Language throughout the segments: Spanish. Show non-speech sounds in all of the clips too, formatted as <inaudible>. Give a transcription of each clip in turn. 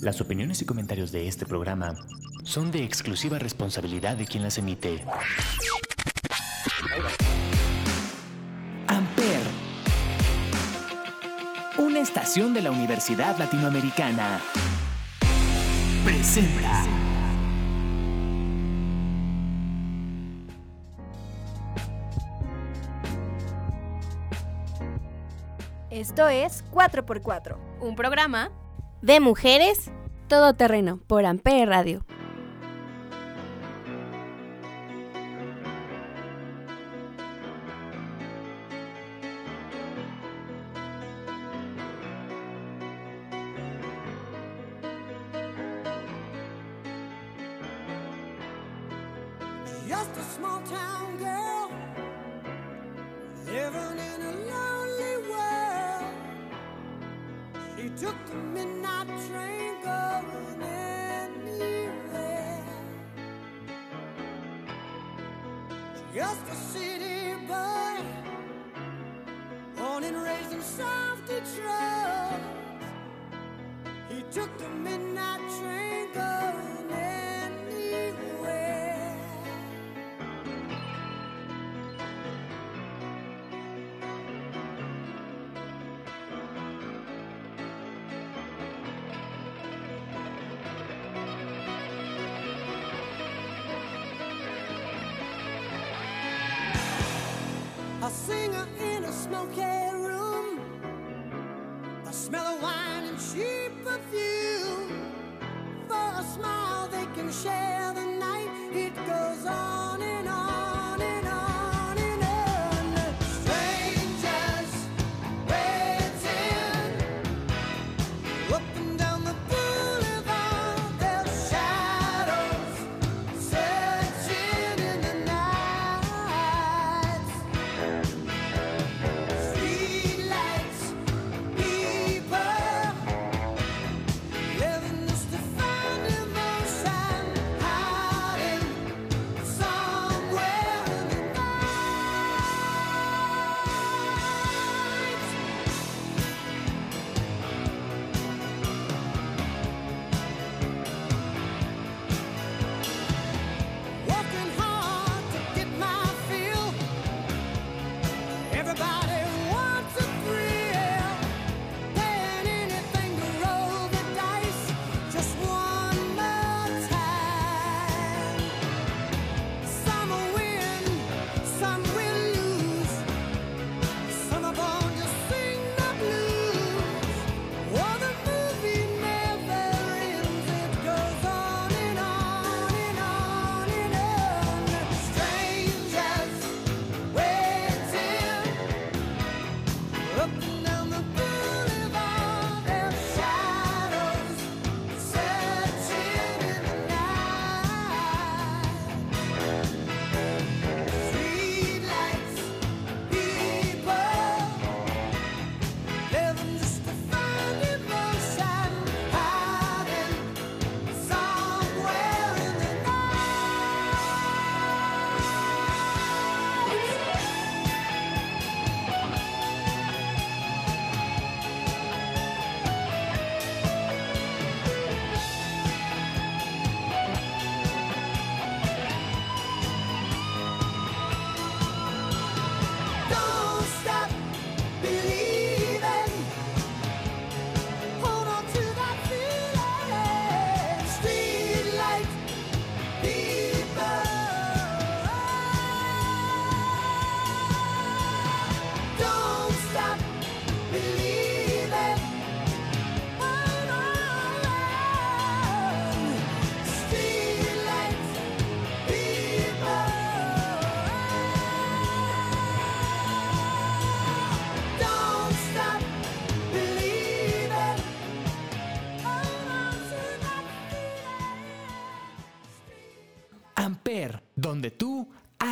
Las opiniones y comentarios de este programa son de exclusiva responsabilidad de quien las emite. Amper. Una estación de la Universidad Latinoamericana. Presenta. Esto es 4x4. Un programa De mujeres, todo terreno, por Ampere Radio.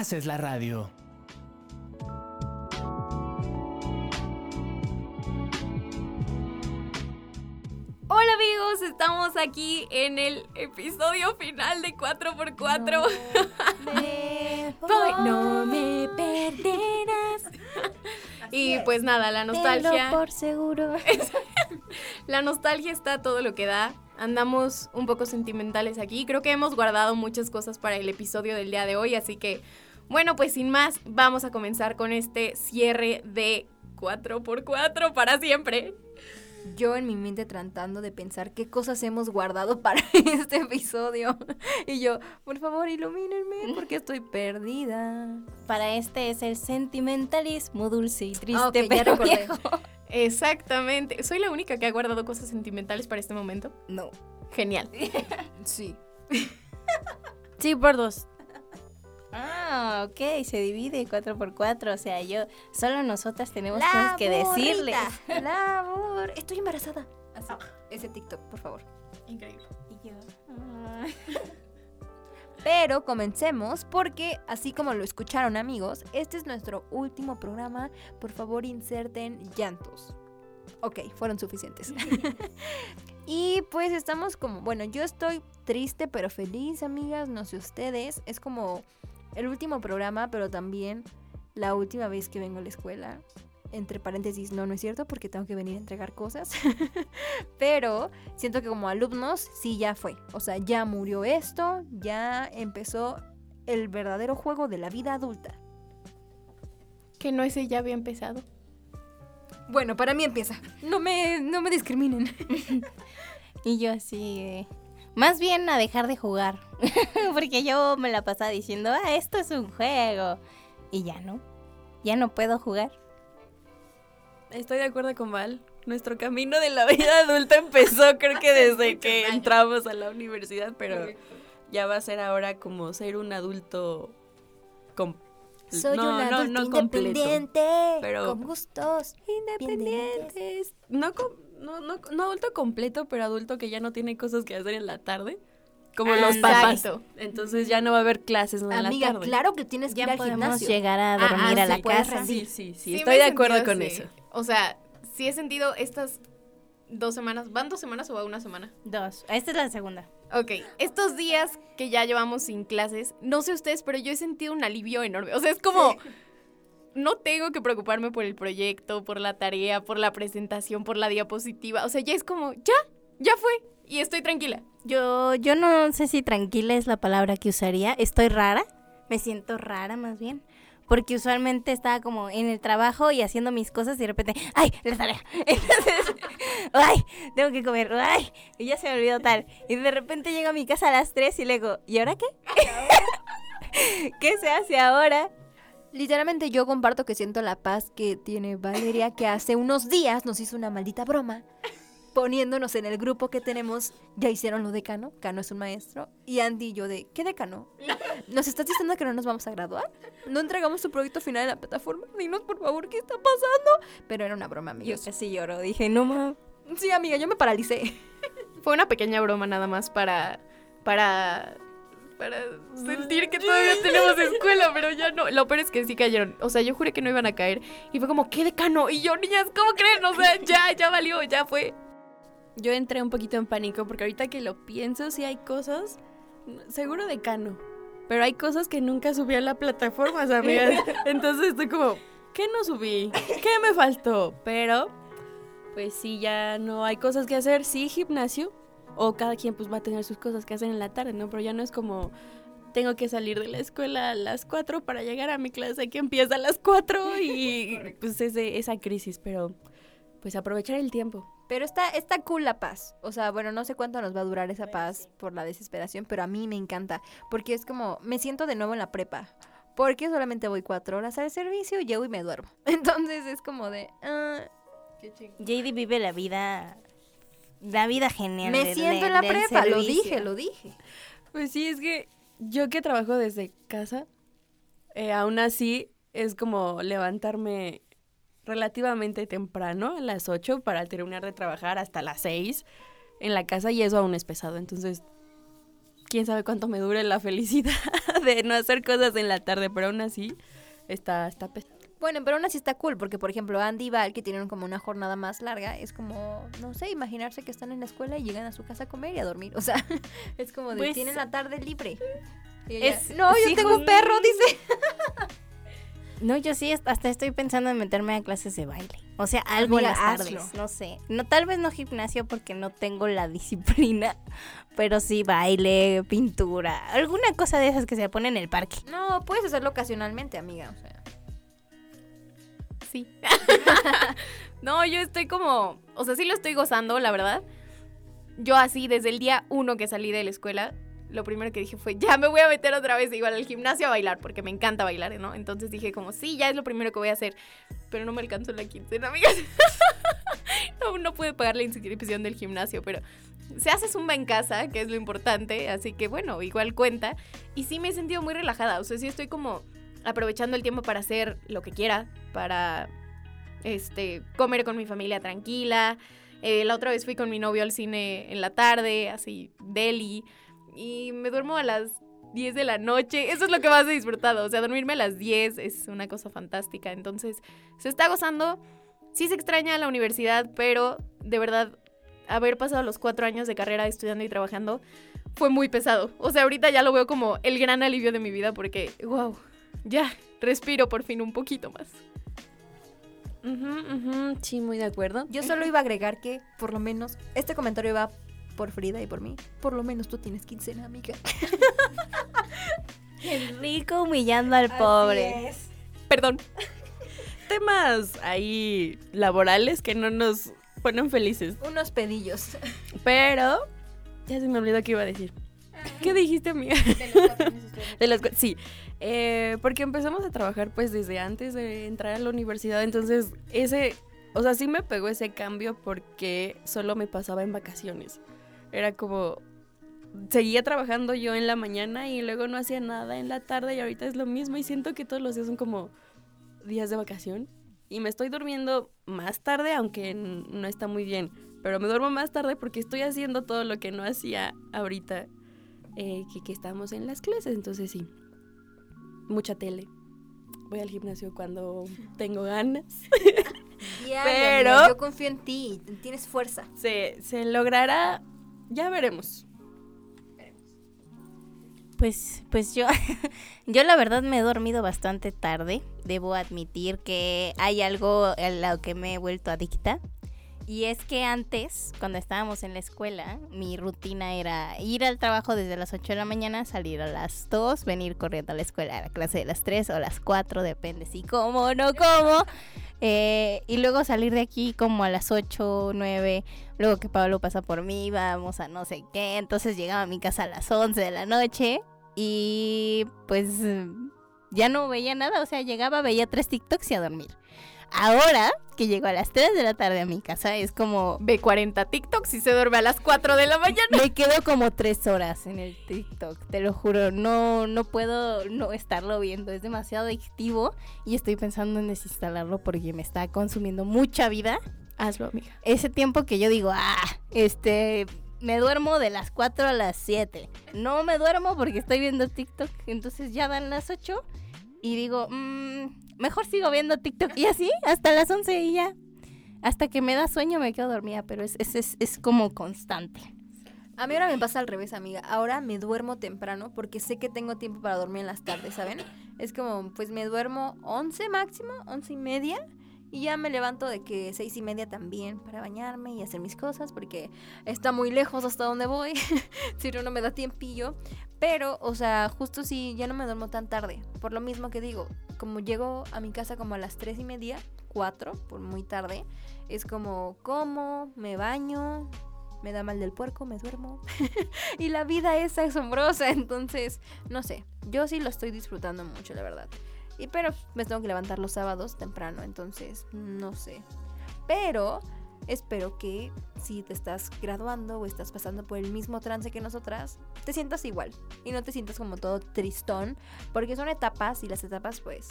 Haces la radio. Hola amigos, estamos aquí en el episodio final de 4x4. <laughs> Voy, no me perderás. Y pues nada, la nostalgia. Tenlo por seguro. <laughs> La nostalgia está a todo lo que da. andamos un poco sentimentales aquí. Creo que hemos guardado muchas cosas para el episodio del día de hoy, así que, bueno, pues sin más, vamos a comenzar con este cierre de 4x4 para siempre. Yo en mi mente tratando de pensar qué cosas hemos guardado <laughs> para este episodio. Y yo, por favor, ilumínenme <laughs> porque estoy perdida. Para este es el sentimentalismo dulce y triste, Ah, pero viejo. Exactamente. ¿Soy la única que ha guardado cosas sentimentales para este momento? No. Genial. <laughs> Sí. Sí, por dos. Ah, ok, se divide 4 por 4 o sea, yo, solo nosotras tenemos cosas que decirles. La burra. Estoy embarazada. Así. Ese TikTok, por favor. Increíble. Y yo, ah. <laughs> Pero comencemos porque, así como lo escucharon amigos, este es nuestro último programa. Por favor, inserten llantos. Ok, fueron suficientes. <laughs> y pues estamos como, bueno, yo estoy triste pero feliz, amigas, no sé ustedes. Es como el último programa, pero también la última vez que vengo a la escuela. Entre paréntesis, no, no es cierto porque tengo que venir a entregar cosas. <laughs> pero siento que como alumnos sí ya fue. O sea, ya murió esto, ya empezó el verdadero juego de la vida adulta. Que no ese ya había empezado. Bueno, para mí empieza. No me, no me discriminen. <laughs> Y yo así, eh, más bien a dejar de jugar. <laughs> Porque yo me la pasaba diciendo, ah, esto es un juego. Y ya no, ya no puedo jugar. Estoy de acuerdo con Val. Nuestro camino de la vida <laughs> adulta empezó creo que desde que entramos a la universidad, pero ya va a ser ahora como ser un adulto Soy no, un adulto no independiente, pero- con gustos independientes. No, no, no, no adulto completo, pero adulto que ya no tiene cosas que hacer en la tarde. Como los papás. Exacto. Entonces ya no va a haber clases en Amiga, la tarde. claro que tienes que ir Ya al podemos gimnasio. llegar a Ah, dormir ah, a la sí, casa. Sí, sí, sí, Sí estoy de acuerdo sentido con eso. O sea, sí he sentido estas dos semanas. ¿Van dos semanas o va una semana? Dos. Esta es la segunda. Ok, estos días que ya llevamos sin clases, no sé ustedes, pero yo he sentido un alivio enorme. O sea, es como, <laughs> no tengo que preocuparme por el proyecto, por la tarea, por la presentación, por la diapositiva. O sea, ya es como, ya, ya fue. Y estoy tranquila. Yo, yo no sé si tranquila es la palabra que usaría. Estoy rara. Me siento rara más bien. Porque usualmente estaba como en el trabajo y haciendo mis cosas y de repente, ¡ay! La tarea. <laughs> Entonces, ¡ay! Tengo que comer. ¡ay! Y ya se me olvidó tal. Y de repente llego a mi casa a las 3 y le digo, ¿y ahora qué? <laughs> ¿Qué se hace ahora? Literalmente yo comparto que siento la paz que tiene Valeria, que hace unos días nos hizo una maldita broma. Poniéndonos en el grupo que tenemos, ya hicieron lo de Cano, Cano es un maestro, y Andy y yo de, ¿qué de Cano? ¿Nos estás diciendo que no nos vamos a graduar? ¿No entregamos tu proyecto final en la plataforma? Dinos por favor qué está pasando. Pero era una broma, Yo amigos. casi lloro. Dije, no, ma. Sí, amiga, yo me paralicé. Fue una pequeña broma nada más para, para, para sentir que todavía tenemos escuela, pero ya no. Lo peor es que sí cayeron. O sea, yo juré que no iban a caer. Y fue como, ¿qué decano? Y yo, niñas, ¿cómo creen? O sea, ya, ya valió, ya fue. Yo entré un poquito en pánico porque ahorita que lo pienso, sí hay cosas, seguro de Cano, pero hay cosas que nunca subí a la plataforma, amigas. <laughs> Entonces estoy como, ¿qué no subí? ¿Qué me faltó? Pero, pues sí, ya no hay cosas que hacer. Sí, gimnasio, o cada quien pues va a tener sus cosas que hacer en la tarde, ¿no? Pero ya no es como, tengo que salir de la escuela a las 4 para llegar a mi clase que empieza a las 4 <laughs> y pues ese, esa crisis, pero pues aprovechar el tiempo. Pero está, está cool la paz. O sea, bueno, no sé cuánto nos va a durar esa paz por la desesperación, pero a mí me encanta. Porque es como, me siento de nuevo en la prepa. Porque solamente voy cuatro horas al servicio, llego y me duermo. <laughs> Entonces es como de... ah, JD vive la vida. La vida genial. me siento en la prepa, lo dije, lo dije. Pues sí, es que yo que trabajo desde casa, eh, aún así es como levantarme relativamente temprano, a las 8, para terminar de trabajar hasta las 6 en la casa y eso aún es pesado. Entonces, quién sabe cuánto me dure la felicidad <laughs> de no hacer cosas en la tarde, pero aún así está, está pesado. Bueno, pero aún así está cool, porque por ejemplo Andy y Val, que tienen como una jornada más larga, es como, no sé, imaginarse que están en la escuela y llegan a su casa a comer y a dormir. <laughs> O sea, es como de, Pues- tienen la tarde libre. Y ella, Es- no, yo sí, tengo un perro, <laughs> dice. No, yo sí, hasta estoy pensando en meterme a clases de baile. O sea, algo Amiga, en las tardes, hazlo. no sé. No, tal vez no gimnasio porque no tengo la <laughs> disciplina, pero sí baile, pintura, alguna cosa de esas que se pone en el parque. No, puedes hacerlo ocasionalmente, amiga. O sea, <laughs> No, yo estoy como, o sea, sí lo estoy gozando, la verdad. Yo así, desde el día uno que salí de la escuela, lo primero que dije fue, ya me voy a meter otra vez igual al gimnasio a bailar, porque me encanta bailar, ¿no? Entonces dije como, sí, ya es lo primero que voy a hacer. Pero no me alcanzó la quincena, amigas. <laughs> no, no pude pagar la inscripción del gimnasio, pero se hace zumba en casa, que es lo importante, así que bueno, igual cuenta. Y sí me he sentido muy relajada, o sea, sí estoy como aprovechando el tiempo para hacer lo que quiera, para este comer con mi familia tranquila. Eh, la otra vez fui con mi novio al cine en la tarde, así, deli, y me duermo a las 10 de la noche. Eso es lo que más he disfrutado. O sea, dormirme a las 10 es una cosa fantástica. Entonces, se está gozando. Sí se extraña la universidad, pero de verdad, haber pasado los cuatro años de carrera estudiando y trabajando fue muy pesado. O sea, ahorita ya lo veo como el gran alivio de mi vida porque, wow, ya, respiro por fin un poquito más. Ujú, ujú, Sí, muy de acuerdo. yo solo iba a agregar que, por lo menos, este comentario va por Frida y por mí. Por lo menos tú tienes quincena, amiga. <laughs> El rico humillando al pobre. Perdón. Temas ahí laborales que no nos ponen felices. Unos pedillos. Pero ya se me olvidó qué iba a decir. ¿Qué dijiste, amiga? De los cua- <laughs> sí, eh, porque empezamos a trabajar pues desde antes de entrar a la universidad, entonces ese, o sea, sí me pegó ese cambio porque solo me pasaba en vacaciones. Era como, seguía trabajando yo en la mañana y luego no hacía nada en la tarde y ahorita es lo mismo y siento que todos los días son como días de vacación. Y me estoy durmiendo más tarde, aunque no está muy bien, pero me duermo más tarde porque estoy haciendo todo lo que no hacía ahorita eh, que, que estamos en las clases, entonces sí, mucha tele. Voy al gimnasio cuando tengo ganas. <laughs> Pero- amiga, yo confío en ti. Tienes fuerza. Se, se logrará, ya veremos. Pues, pues yo, <laughs> yo la verdad me he dormido bastante tarde. Debo admitir que hay algo a lo que me he vuelto adicta. Y es que antes, cuando estábamos en la escuela, mi rutina era ir al trabajo desde las 8 de la mañana, salir a las 2, venir corriendo a la escuela a la clase de las 3 o las 4, depende si como o no como. Eh, y luego salir de aquí como a las 8, 9, luego que Pablo pasa por mí, vamos a no sé qué. Entonces llegaba a mi casa a las 11 de la noche y pues ya no veía nada, o sea, llegaba, veía tres TikToks y a dormir. Ahora que llego a las 3 de la tarde a mi casa es como Ve 40 TikToks y se duerme a las 4 de la mañana. me quedo como tres horas en el TikTok, te lo juro. No, no puedo no estarlo viendo. Es demasiado adictivo y estoy pensando en desinstalarlo porque me está consumiendo mucha vida. Hazlo, amiga. Ese tiempo que yo digo, ah, este, me duermo de las 4 a las 7. No me duermo porque estoy viendo TikTok. Entonces ya dan las 8 y digo, "Mm, mejor sigo viendo TikTok. Y así hasta las 11 y ya. Hasta que me da sueño me quedo dormida, pero es, es, es, es como constante. A mí ahora me pasa al revés, amiga. Ahora me duermo temprano porque sé que tengo tiempo para dormir en las tardes, ¿saben? Es como, pues me duermo 11 máximo, 11 y media. Y ya me levanto de que seis y media también para bañarme y hacer mis cosas porque está muy lejos hasta donde voy. <laughs> si no, no me da tiempillo. Pero, o sea, justo si ya no me duermo tan tarde. Por lo mismo que digo, como llego a mi casa como a las tres y media, cuatro, por muy tarde, es como como, me baño, me da mal del puerco, me duermo. <laughs> y la vida es asombrosa, <laughs> entonces, no sé, yo sí lo estoy disfrutando mucho, la verdad. Y pero me tengo que levantar los sábados temprano, entonces, no sé. Pero espero que si te estás graduando o estás pasando por el mismo trance que nosotras, te sientas igual y no te sientas como todo tristón, porque son etapas y las etapas pues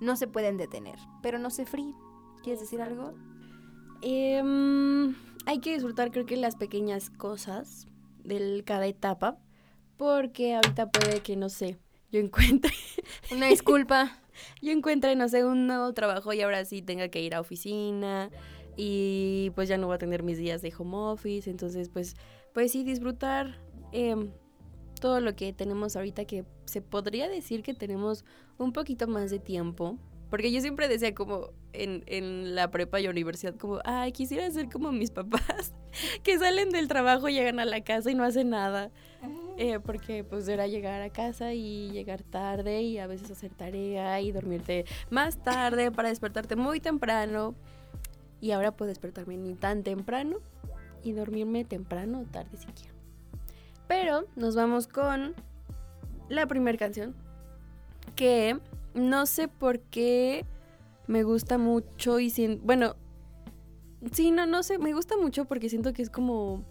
no se pueden detener. Pero no sé, Free, ¿quieres decir algo? Em, hay que disfrutar creo que las pequeñas cosas de cada etapa, porque ahorita puede que, no sé, yo encuentre, <laughs> Una disculpa. yo encuentre, no sé, un nuevo trabajo y ahora sí tenga que ir a oficina y pues ya no voy a tener mis días de home office, entonces pues, pues sí, disfrutar em, todo lo que tenemos ahorita que se podría decir que tenemos un poquito más de tiempo Porque yo siempre decía como en, en la prepa y universidad como, ay, quisiera ser como mis papás, <laughs> que salen del trabajo, llegan a la casa y no hacen nada. Eh, porque pues era llegar a casa y llegar tarde y a veces hacer tarea y dormirte más tarde para despertarte muy temprano. Y ahora puedo despertarme ni tan temprano y dormirme temprano o tarde si quiero. Pero nos vamos con la primera canción que no sé por qué me gusta mucho y sin, bueno, sí, no, no sé, me gusta mucho porque siento que es como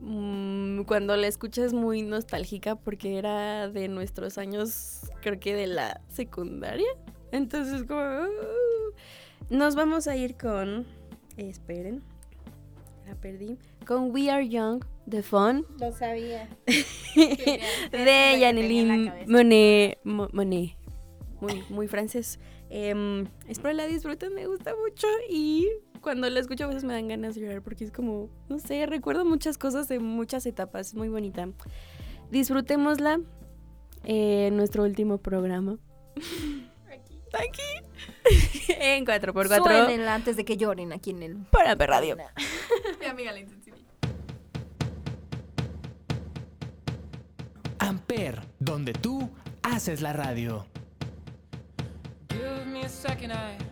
mm, cuando la escuchas muy nostálgica porque era de nuestros años, creo que de la secundaria. Entonces como uh, nos vamos a ir con esperen. La perdí. Con We Are Young de Fun Lo sabía. <laughs> de Janelin Monet, Mo- Monet. Muy, muy francés. Em, espero la disfruten, me gusta mucho y cuando la escucho a veces me dan ganas de llorar porque es como, no sé, recuerdo muchas cosas de muchas etapas, es muy bonita. Disfrutémosla en nuestro último programa. <laughs> Aquí. <laughs> en 4x4 Suénenla antes de que lloren aquí en el... para Amper Radio. Mi amiga la. Amper, donde tú haces la radio. Give me a second, I,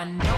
No,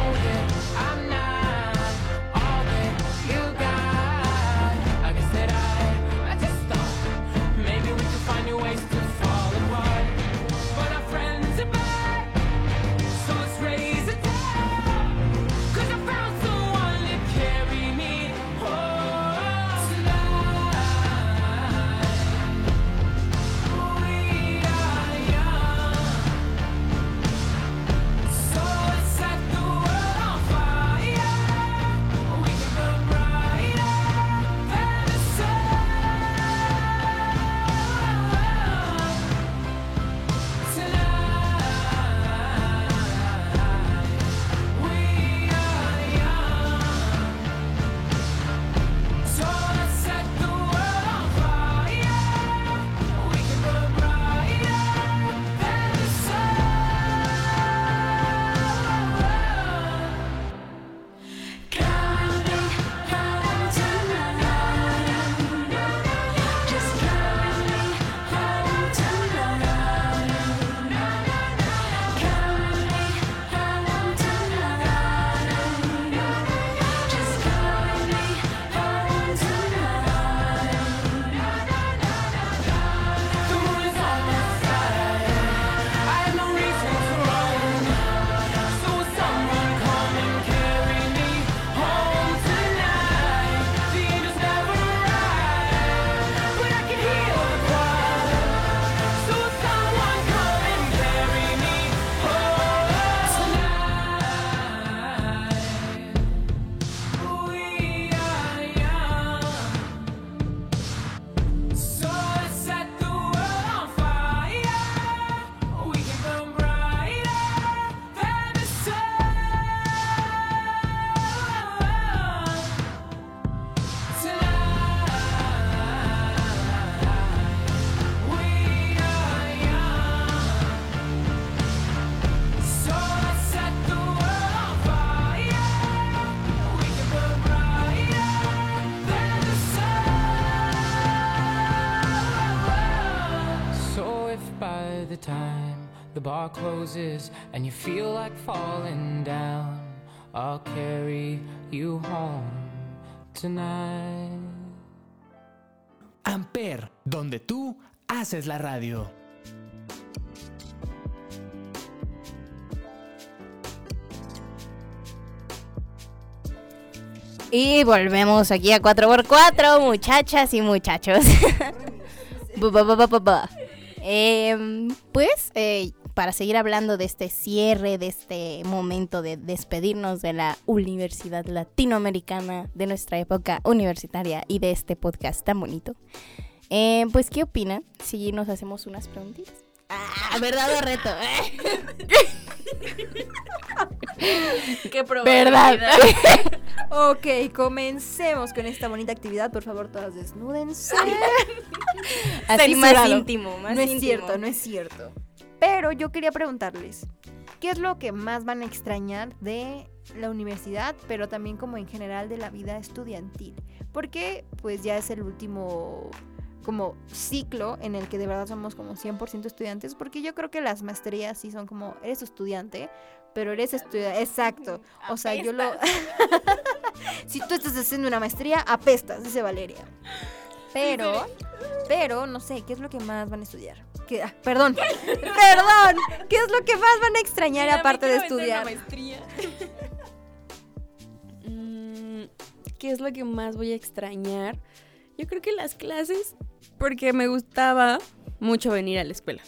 bar closes and you feel like falling down, I'll carry you home tonight. Amper, donde tú haces la radio. Y volvemos aquí a 4x4, muchachas y muchachos. <laughs> Em, pues, eh, para seguir hablando de este cierre, de este momento de despedirnos de la Universidad Latinoamericana, de nuestra época universitaria y de este podcast tan bonito, eh, pues, ¿qué opinan si nos hacemos unas preguntitas? Ah, verdad o reto. <laughs> Qué ¿Verdad? <laughs> Ok, comencemos con esta bonita actividad. Por favor, todas desnúdense. Así más íntimo, más no es íntimo. cierto, no es cierto. Pero yo quería preguntarles, ¿qué es lo que más van a extrañar de la universidad, pero también como en general de la vida estudiantil? Porque pues ya es el último como ciclo en el que de verdad somos como 100% estudiantes, porque yo creo que las maestrías sí son como, eres estudiante, pero eres estudiante, exacto. O sea, yo lo... <laughs> si tú estás haciendo una maestría, apestas, dice Valeria. Pero, pero, no sé, ¿qué es lo que más van a estudiar? ¿Qué- ah, perdón, perdón, ¿qué es lo que más van a extrañar aparte de estudiar? Mm, ¿Qué es lo que más voy a extrañar? Yo creo que las clases, porque me gustaba mucho venir a la escuela.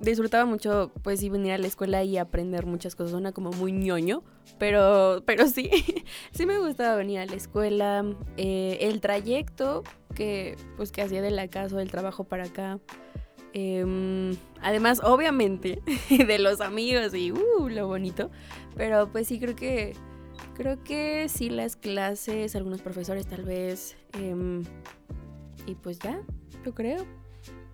Disfrutaba mucho, pues sí, venir a la escuela y aprender muchas cosas. Suena como muy ñoño, pero, pero sí, <laughs> sí me gustaba venir a la escuela. Eh, el trayecto que, pues, que hacía de la casa o del trabajo para acá. Em, además, obviamente, <laughs> de los amigos y uh, lo bonito. Pero pues sí, creo que Creo que sí las clases, algunos profesores tal vez. em, y pues ya, yo creo.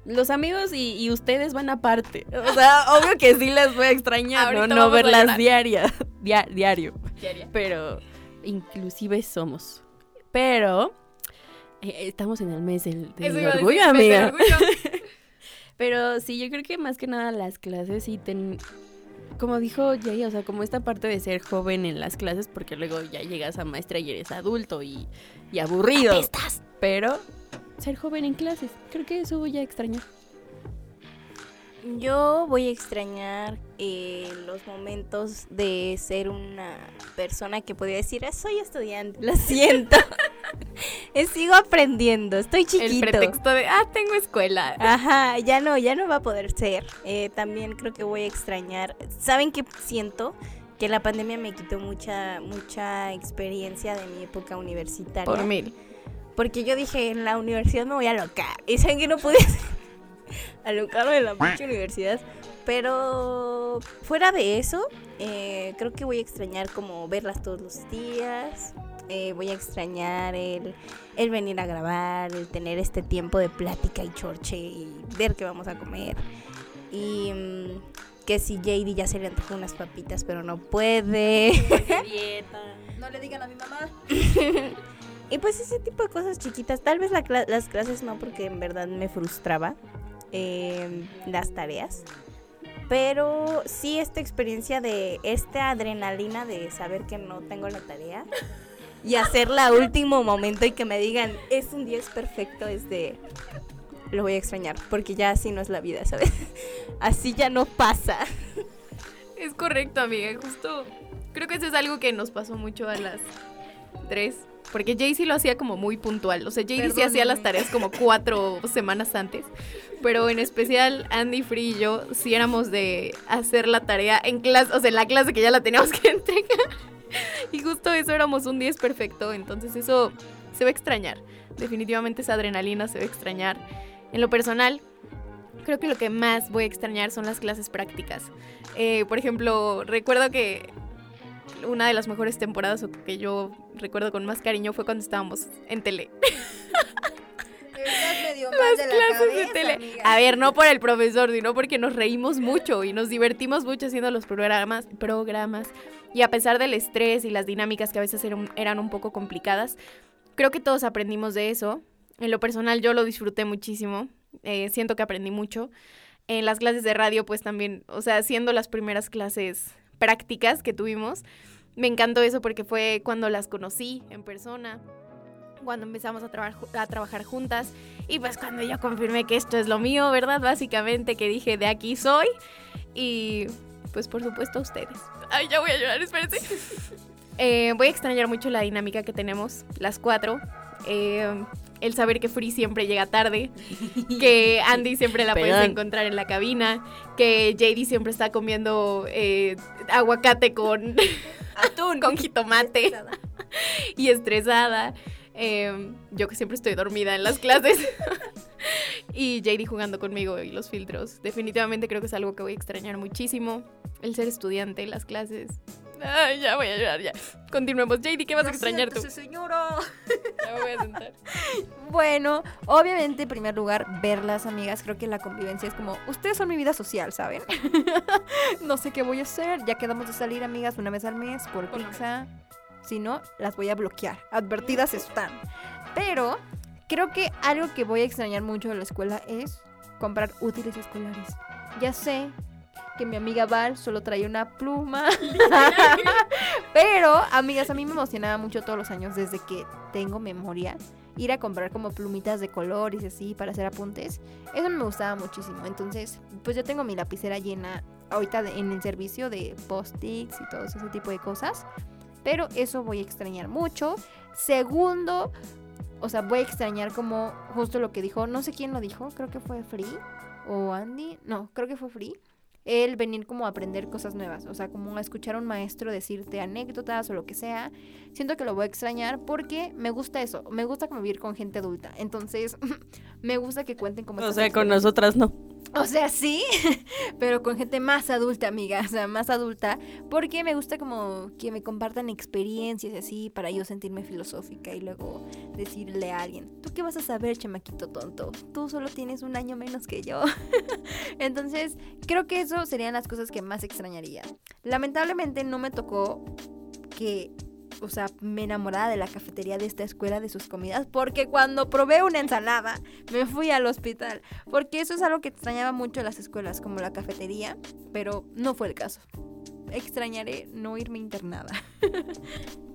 Los amigos y, y ustedes van aparte. O <laughs> sea, obvio que sí las voy a extrañar, ¿no? No verlas llorar. diaria, <laughs> dia- diario. Pero inclusive somos. Pero eh, estamos en el mes del, decir, orgullo, mes del amiga. orgullo. Pero sí, yo creo que más que nada las clases sí ten... Como dijo Jay, o sea, como esta parte de ser joven en las clases, porque luego ya llegas a maestra y eres adulto y, y aburrido. Pero ser joven en clases, creo que eso voy a extrañar. Yo voy a extrañar eh, los momentos de ser una persona que podía decir, "Ah, soy estudiante, lo siento. <laughs> <laughs> Sigo aprendiendo, estoy El chiquito. pretexto de, ah, tengo escuela. Ajá, ya no, ya no va a poder ser. Eh, también creo que voy a extrañar. ¿Saben qué siento? Que la pandemia me quitó mucha, mucha experiencia de mi época universitaria. Por mil. Porque yo dije, en la universidad me voy a alocar. <laughs> Y saben que no pude <laughs> alocarme en la pinche universidad. Pero fuera de eso, eh, creo que voy a extrañar como verlas todos los días. Eh, voy a extrañar el, el venir a grabar, el tener este tiempo de plática y chorche y ver qué vamos a comer. Y mm, que si JD ya se le antojó unas papitas, pero no puede. <laughs> No le digan a mi mamá. <laughs> Y pues ese tipo de cosas chiquitas. Tal vez la cla- las clases no, porque en verdad me frustraba eh, las tareas. Pero sí esta experiencia de esta adrenalina de saber que no tengo la tarea y hacerla a último momento y que me digan es un 10 perfecto es de lo voy a extrañar porque ya así no es la vida, ¿sabes? <laughs> Así ya no pasa. Es correcto, amiga. Justo creo que eso es algo que nos pasó mucho a las tres. Porque Jay sí lo hacía como muy puntual. O sea, Jay sí hacía las tareas como cuatro semanas antes. Pero en especial Andy, Free y yo sí éramos de hacer la tarea en clase, o sea, en la clase que ya la teníamos que entregar. <laughs> Y justo eso éramos un 10 perfecto. Entonces eso se va a extrañar. Definitivamente esa adrenalina se va a extrañar. En lo personal, creo que lo que más voy a extrañar son las clases prácticas. Eh, por ejemplo, recuerdo que una de las mejores temporadas o que yo recuerdo con más cariño fue cuando estábamos en tele. <laughs> Estás medio mal de la clases de cabeza, tele. amiga. A ver, no por el profesor, sino porque nos reímos mucho y nos divertimos mucho haciendo los programas, programas. Y a pesar del estrés y las dinámicas que a veces eran, eran un poco complicadas, creo que todos aprendimos de eso. En lo personal yo lo disfruté muchísimo. Eh, siento que aprendí mucho. En las clases de radio, pues también, o sea, siendo las primeras clases prácticas que tuvimos, me encantó eso porque fue cuando las conocí en persona, cuando empezamos a, a trabajar juntas y pues cuando yo confirmé que esto es lo mío, ¿verdad? Básicamente que dije, de aquí soy y pues por supuesto ustedes. Ay, ya voy a llorar, espérense. <laughs> Eh, voy a extrañar mucho la dinámica que tenemos, las cuatro. Eh, el saber que Free siempre llega tarde, <laughs> que Andy siempre la puedes Perdón. encontrar en la cabina, que JD siempre está comiendo eh, aguacate con atún, <laughs> con jitomate y estresada. Eh, yo que siempre estoy dormida en las clases. <laughs> y JD jugando conmigo y los filtros. Definitivamente creo que es algo que voy a extrañar muchísimo. El ser estudiante, las clases. Ay, ya voy a llorar, ya. Continuemos. JD, ¿qué vas a extrañar tú? señora. <laughs> Ya me voy a sentar. Bueno, obviamente, en primer lugar, verlas, amigas. Creo que la convivencia es como, ustedes son mi vida social, ¿saben? <laughs> no sé qué voy a hacer. Ya quedamos de salir, amigas, una vez al mes por pizza. Si no, las voy a bloquear. Advertidas están. Pero creo que algo que voy a extrañar mucho de la escuela es comprar útiles escolares. Ya sé que mi amiga Val solo traía una pluma. <laughs> Pero, amigas, a mí me emocionaba mucho todos los años desde que tengo memoria ir a comprar como plumitas de colores y así para hacer apuntes. Eso me gustaba muchísimo. Entonces, pues yo tengo mi lapicera llena ahorita de- en el servicio de post-its y todo ese tipo de cosas. Pero eso voy a extrañar mucho. Segundo, o sea, voy a extrañar como justo lo que dijo, no sé quién lo dijo, creo que fue Free o Andy, no, creo que fue Free. El venir como a aprender cosas nuevas, o sea, como a escuchar a un maestro decirte anécdotas o lo que sea. Siento que lo voy a extrañar porque me gusta eso, me gusta convivir con gente adulta. Entonces, <laughs> me gusta que cuenten como O sea, con nosotras no. O sea, sí, <laughs> pero con gente más adulta, amiga, o sea, más adulta, porque me gusta como que me compartan experiencias y así para yo sentirme filosófica y luego decirle a alguien, ¿tú qué vas a saber, chamaquito tonto? Tú solo tienes un año menos que yo. <laughs> Entonces, creo que eso serían las cosas que más extrañaría. Lamentablemente no me tocó que o sea, me enamoraba de la cafetería de esta escuela, de sus comidas, porque cuando probé una ensalada, me fui al hospital. Porque eso es algo que extrañaba mucho las escuelas, como la cafetería, pero no fue el caso. Extrañaré no irme internada. <laughs>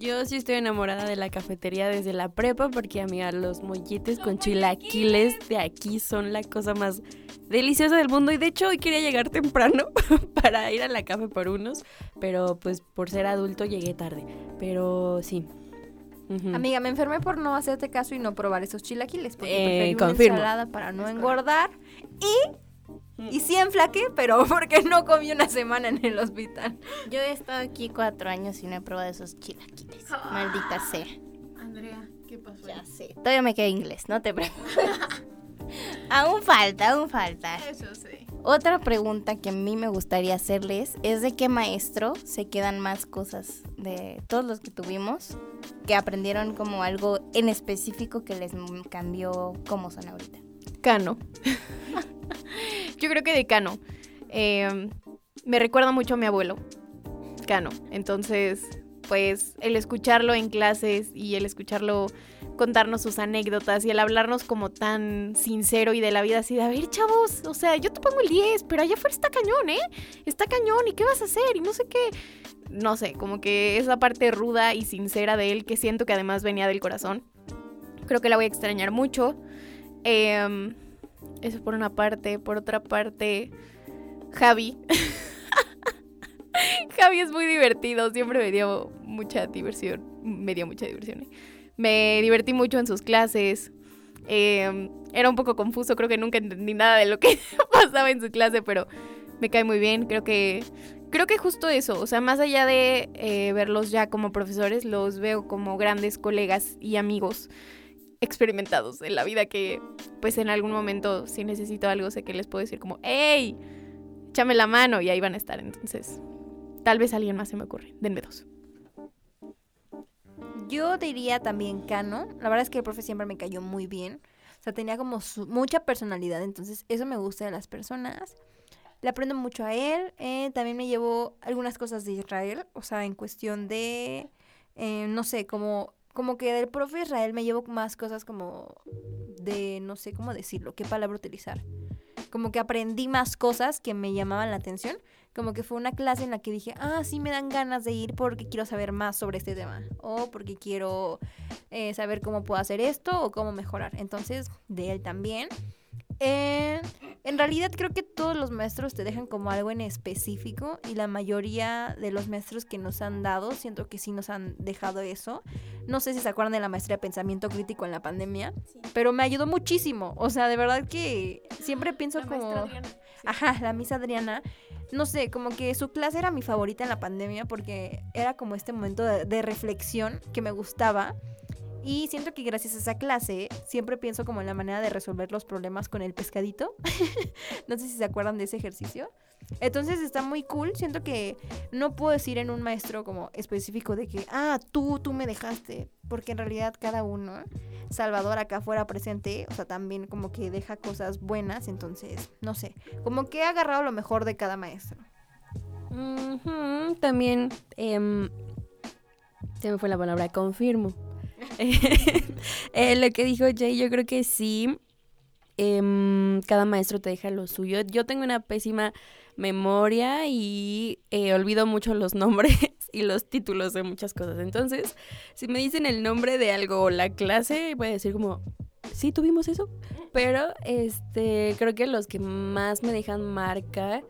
Yo sí estoy enamorada de la cafetería desde la prepa porque, amiga, los molletes con chilaquiles de aquí son la cosa más deliciosa del mundo. Y de hecho, hoy quería llegar temprano <laughs> para ir a la café por unos, pero pues por ser adulto llegué tarde. Pero sí. Amiga, me enfermé por no hacerte caso y no probar esos chilaquiles. Porque Eh, preferí una confirmo. ensalada para no engordar. Y, y sí enflaqué, pero <laughs> porque no comí una semana en el hospital. Yo he estado aquí cuatro años y no he probado esos chilaquiles. Maldita sea. Andrea, ¿qué pasó? Ya sé. Todavía me queda inglés, no te preocupes. <laughs> aún falta, aún falta. Eso sí. Otra pregunta que a mí me gustaría hacerles es de qué maestro se quedan más cosas de todos los que tuvimos que aprendieron como algo en específico que les cambió cómo son ahorita. Cano. <laughs> Yo creo que de Cano. Eh, me recuerda mucho a mi abuelo. Cano. Entonces, pues el escucharlo en clases y el escucharlo contarnos sus anécdotas y el hablarnos como tan sincero y de la vida así de, a ver, chavos, o sea, yo te pongo el 10, pero allá afuera está cañón, ¿eh? Está cañón, ¿y qué vas a hacer? Y no sé qué. No sé, como que esa parte ruda y sincera de él que siento que además venía del corazón. Creo que la voy a extrañar mucho. Em, eso por una parte. Por otra parte, Javi. <laughs> Javi es muy divertido. Siempre me dio mucha diversión. Me dio mucha diversión. ¿eh? Me divertí mucho en sus clases. Em, era un poco confuso. Creo que nunca entendí nada de lo que <laughs> pasaba en su clase, pero me cae muy bien. Creo que. Creo que justo eso, o sea, más allá de eh, verlos ya como profesores, los veo como grandes colegas y amigos experimentados en la vida que pues en algún momento si necesito algo sé que les puedo decir como ¡Ey! Échame la mano y ahí van a estar. Entonces, tal vez alguien más se me ocurre. Denme dos. Yo diría también Cano. La verdad es que el profe siempre me cayó muy bien. O sea, tenía como su- mucha personalidad. Entonces, eso me gusta de las personas. Le aprendo mucho a él. eh, también me llevo algunas cosas de Israel. O sea, en cuestión de. eh, no sé, como. Como que del profe Israel me llevo más cosas como de, no sé cómo decirlo, qué palabra utilizar. como que aprendí más cosas que me llamaban la atención. Como que fue una clase en la que dije, ah, sí me dan ganas de ir porque quiero saber más sobre este tema. O porque quiero eh, saber cómo puedo hacer esto o cómo mejorar. Entonces, de él también. Eh, en realidad creo que todos los maestros te dejan como algo en específico y la mayoría de los maestros que nos han dado, siento que sí nos han dejado eso. No sé si se acuerdan de la maestría de pensamiento crítico en la pandemia, pero me ayudó muchísimo. O sea, de verdad que siempre pienso La como... Adriana. Ajá, la Miss Adriana. No sé, como que su clase era mi favorita en la pandemia porque era como este momento de, de reflexión que me gustaba. Y siento que gracias a esa clase siempre pienso como en la manera de resolver los problemas con el pescadito. <laughs> no sé si se acuerdan de ese ejercicio. Entonces está muy cool. Siento que no puedo decir en un maestro como específico de que, ah, tú, tú me dejaste. Porque en realidad cada uno, Salvador acá fuera presente, o sea, también como que deja cosas buenas. Entonces, no sé, como que he agarrado lo mejor de cada maestro. También, em, se me fue la palabra, confirmo. <laughs> Eh, lo que dijo Jay, yo creo que sí. em, cada maestro te deja lo suyo. Yo tengo una pésima memoria y eh, olvido mucho los nombres <laughs> y los títulos de muchas cosas. Entonces, si me dicen el nombre de algo o la clase, voy a decir como, sí, tuvimos eso. Pero este, creo que los que más me dejan marca,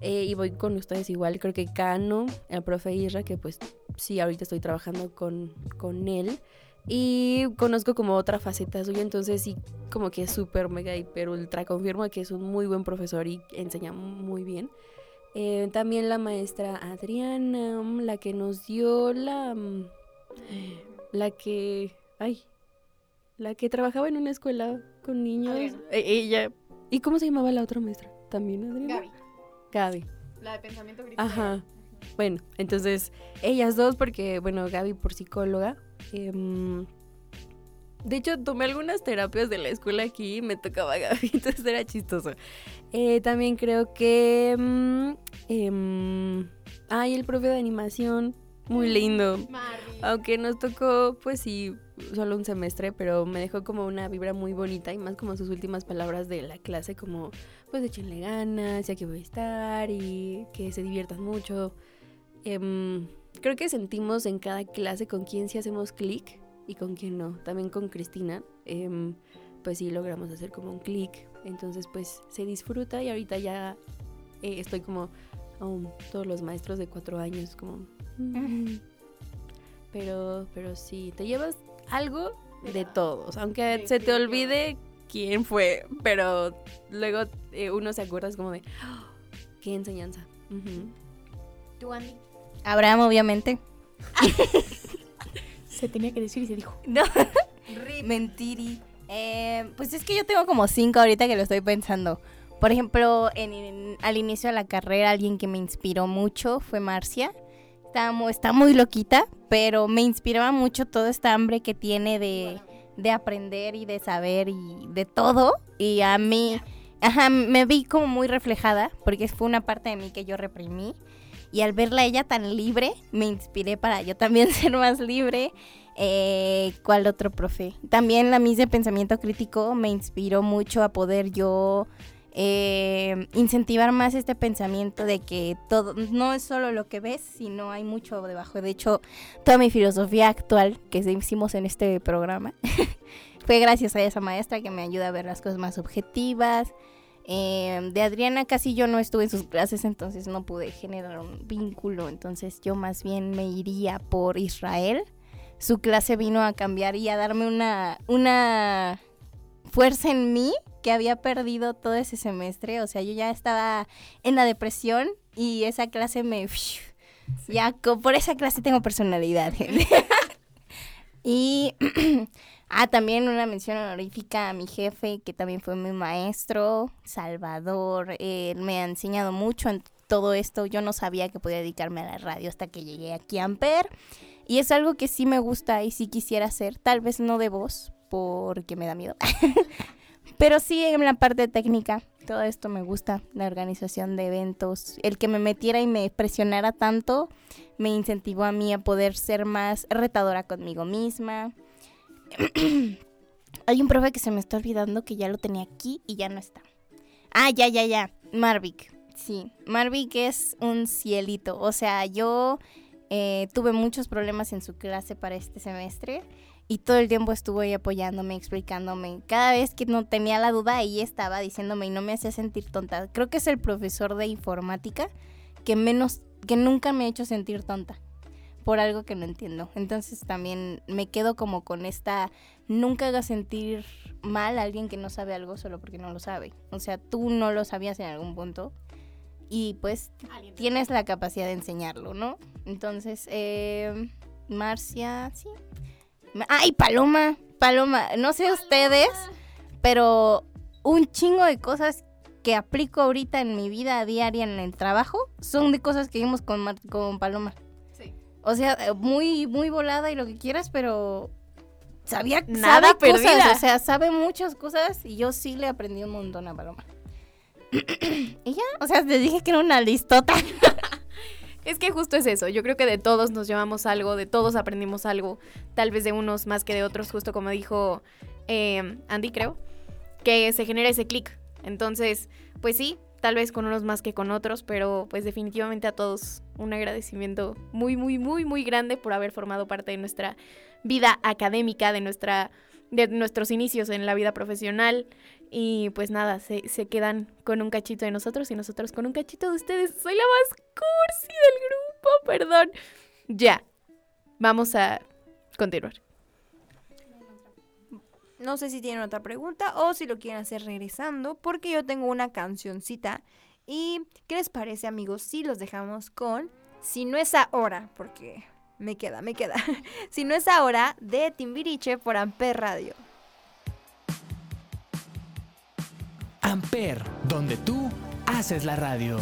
eh, y voy con ustedes igual, creo que Cano, el profe Isra, que pues sí, ahorita estoy trabajando con, con él. Y conozco como otra faceta suya, entonces sí, como que súper, mega, hiper, ultra confirmo que es un muy buen profesor y enseña muy bien. Eh, también la maestra Adriana, mm, la que nos dio la... mm, La que... Ay, la que trabajaba en una escuela con niños. Eh, ella. ¿Y cómo se llamaba la otra maestra? ¿También Adriana? Gaby, Gaby. la de pensamiento crítico. Ajá. Bueno, entonces ellas dos, porque, bueno, Gaby por psicóloga. em, de hecho, tomé algunas terapias de la escuela aquí y me tocaba Gaby, <laughs> entonces era chistoso. Eh, también creo que... em, ay, el profe de animación, muy lindo. Aunque nos tocó, pues sí, solo un semestre, pero me dejó como una vibra muy bonita y más como sus últimas palabras de la clase, como pues échenle ganas, ya que voy a estar y que se diviertan mucho. Em, creo que sentimos en cada clase con quién sí hacemos clic y con quién no. También con Cristina, em, pues sí logramos hacer como un clic. Entonces pues se disfruta y ahorita ya eh, estoy como aún todos los maestros de cuatro años, como... mm, <laughs> pero, pero sí, te llevas algo de todos, aunque se te olvide quién fue, pero luego eh, uno se acuerda es como de, "Ah, qué enseñanza. Tú, Andy. Abraham, obviamente. <laughs> Se tenía que decir y se dijo. No. Mentiri. Eh, pues es que yo tengo como cinco ahorita que lo estoy pensando. Por ejemplo, en, en- al inicio de la carrera, alguien que me inspiró mucho fue Marcia. Está muy, está muy loquita, pero me inspiraba mucho toda esta hambre que tiene de, de aprender y de saber y de todo. Y a mí, ajá, me vi como muy reflejada, porque fue una parte de mí que yo reprimí. Y al verla ella tan libre, me inspiré para yo también <laughs> ser más libre. Eh, ¿Cuál otro profe? También la Miss de Pensamiento Crítico me inspiró mucho a poder yo eh, incentivar más este pensamiento de que todo no es solo lo que ves, sino hay mucho debajo. De hecho, toda mi filosofía actual que hicimos en este programa <laughs> fue gracias a esa maestra que me ayuda a ver las cosas más objetivas. Eh, de Adriana casi yo no estuve en sus clases, entonces no pude generar un vínculo. Entonces yo más bien me iría por Israel. Su clase vino a cambiar y a darme una, una fuerza en mí que había perdido todo ese semestre. O sea, yo ya estaba en la depresión y esa clase me... Ya, por esa clase tengo personalidad. gente. <laughs> y... <clears throat> Ah, también una mención honorífica a mi jefe, que también fue mi maestro, Salvador. Me ha enseñado mucho en todo esto. Yo no sabía que podía dedicarme a la radio hasta que llegué aquí a Amper. Y es algo que sí me gusta y sí quisiera hacer. Tal vez no de voz, porque me da miedo. <laughs> Pero sí en la parte técnica. Todo esto me gusta. La organización de eventos. El que me metiera y me presionara tanto me incentivó a mí a poder ser más retadora conmigo misma. <clears throat> Hay un profe que se me está olvidando que ya lo tenía aquí y ya no está. Ah, ya, ya, ya. Marvick. Sí, Marvick es un cielito. O sea, yo eh, tuve muchos problemas en su clase para este semestre y todo el tiempo estuvo ahí apoyándome, explicándome. Cada vez que no tenía la duda, ahí estaba diciéndome y no me hacía sentir tonta. Creo que es el profesor de informática que menos, que nunca me ha hecho sentir tonta por algo que no entiendo. Entonces también me quedo como con esta, nunca hagas sentir mal a alguien que no sabe algo solo porque no lo sabe. O sea, tú no lo sabías en algún punto y pues tienes la capacidad de enseñarlo, ¿no? Entonces, eh, Marcia, sí. Ay, Paloma, Paloma, no sé ustedes, pero un chingo de cosas que aplico ahorita en mi vida diaria en el trabajo son de cosas que vimos con, Mar- con Paloma. O sea, eh, muy, muy volada y lo que quieras, pero sabía Nada sabe cosas, perdida. o sea, sabe muchas cosas y yo sí le aprendí un montón a Paloma. <clears throat> y ya, o sea, te dije que era una listota. <laughs> Es que justo es eso. Yo creo que de todos nos llevamos algo, de todos aprendimos algo, tal vez de unos más que de otros, justo como dijo eh, Andy, creo, que se genera ese clic. Entonces, pues sí, tal vez con unos más que con otros, pero pues definitivamente a todos un agradecimiento muy, muy, muy, muy grande por haber formado parte de nuestra vida académica, de nuestra de nuestros inicios en la vida profesional y pues nada, se, se quedan con un cachito de nosotros y nosotros con un cachito de ustedes. Soy la más cursi del grupo, perdón. Ya, vamos a continuar. No sé si tienen otra pregunta o si lo quieren hacer regresando, porque yo tengo una cancioncita. ¿Y qué les parece, amigos, si los dejamos con Si no es ahora? Porque me queda, me queda. <laughs> si no es ahora, de Timbiriche por Amper Radio. Amper, donde tú haces la radio.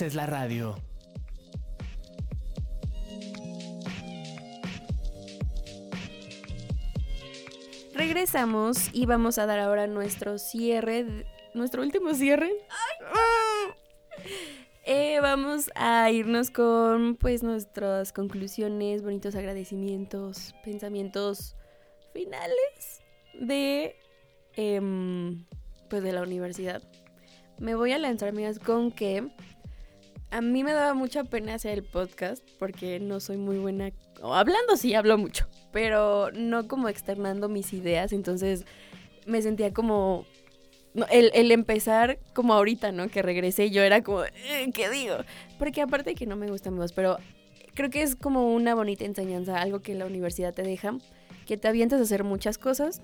Haces la radio. Regresamos y vamos a dar ahora nuestro cierre, nuestro último cierre. Eh, vamos a irnos con pues nuestras conclusiones, bonitos agradecimientos, pensamientos finales de em, pues de la universidad. Me voy a lanzar, amigas, con que a mí me daba mucha pena hacer el podcast porque no soy muy buena. hablando sí, hablo mucho, pero no como externando mis ideas. Entonces me sentía como. el, empezar como ahorita, ¿no? Que regresé, yo era como, "Eh, ¿qué digo? Porque aparte que no me gusta mi voz, pero creo que es como una bonita enseñanza, algo que la universidad te deja, que te avientas a hacer muchas cosas.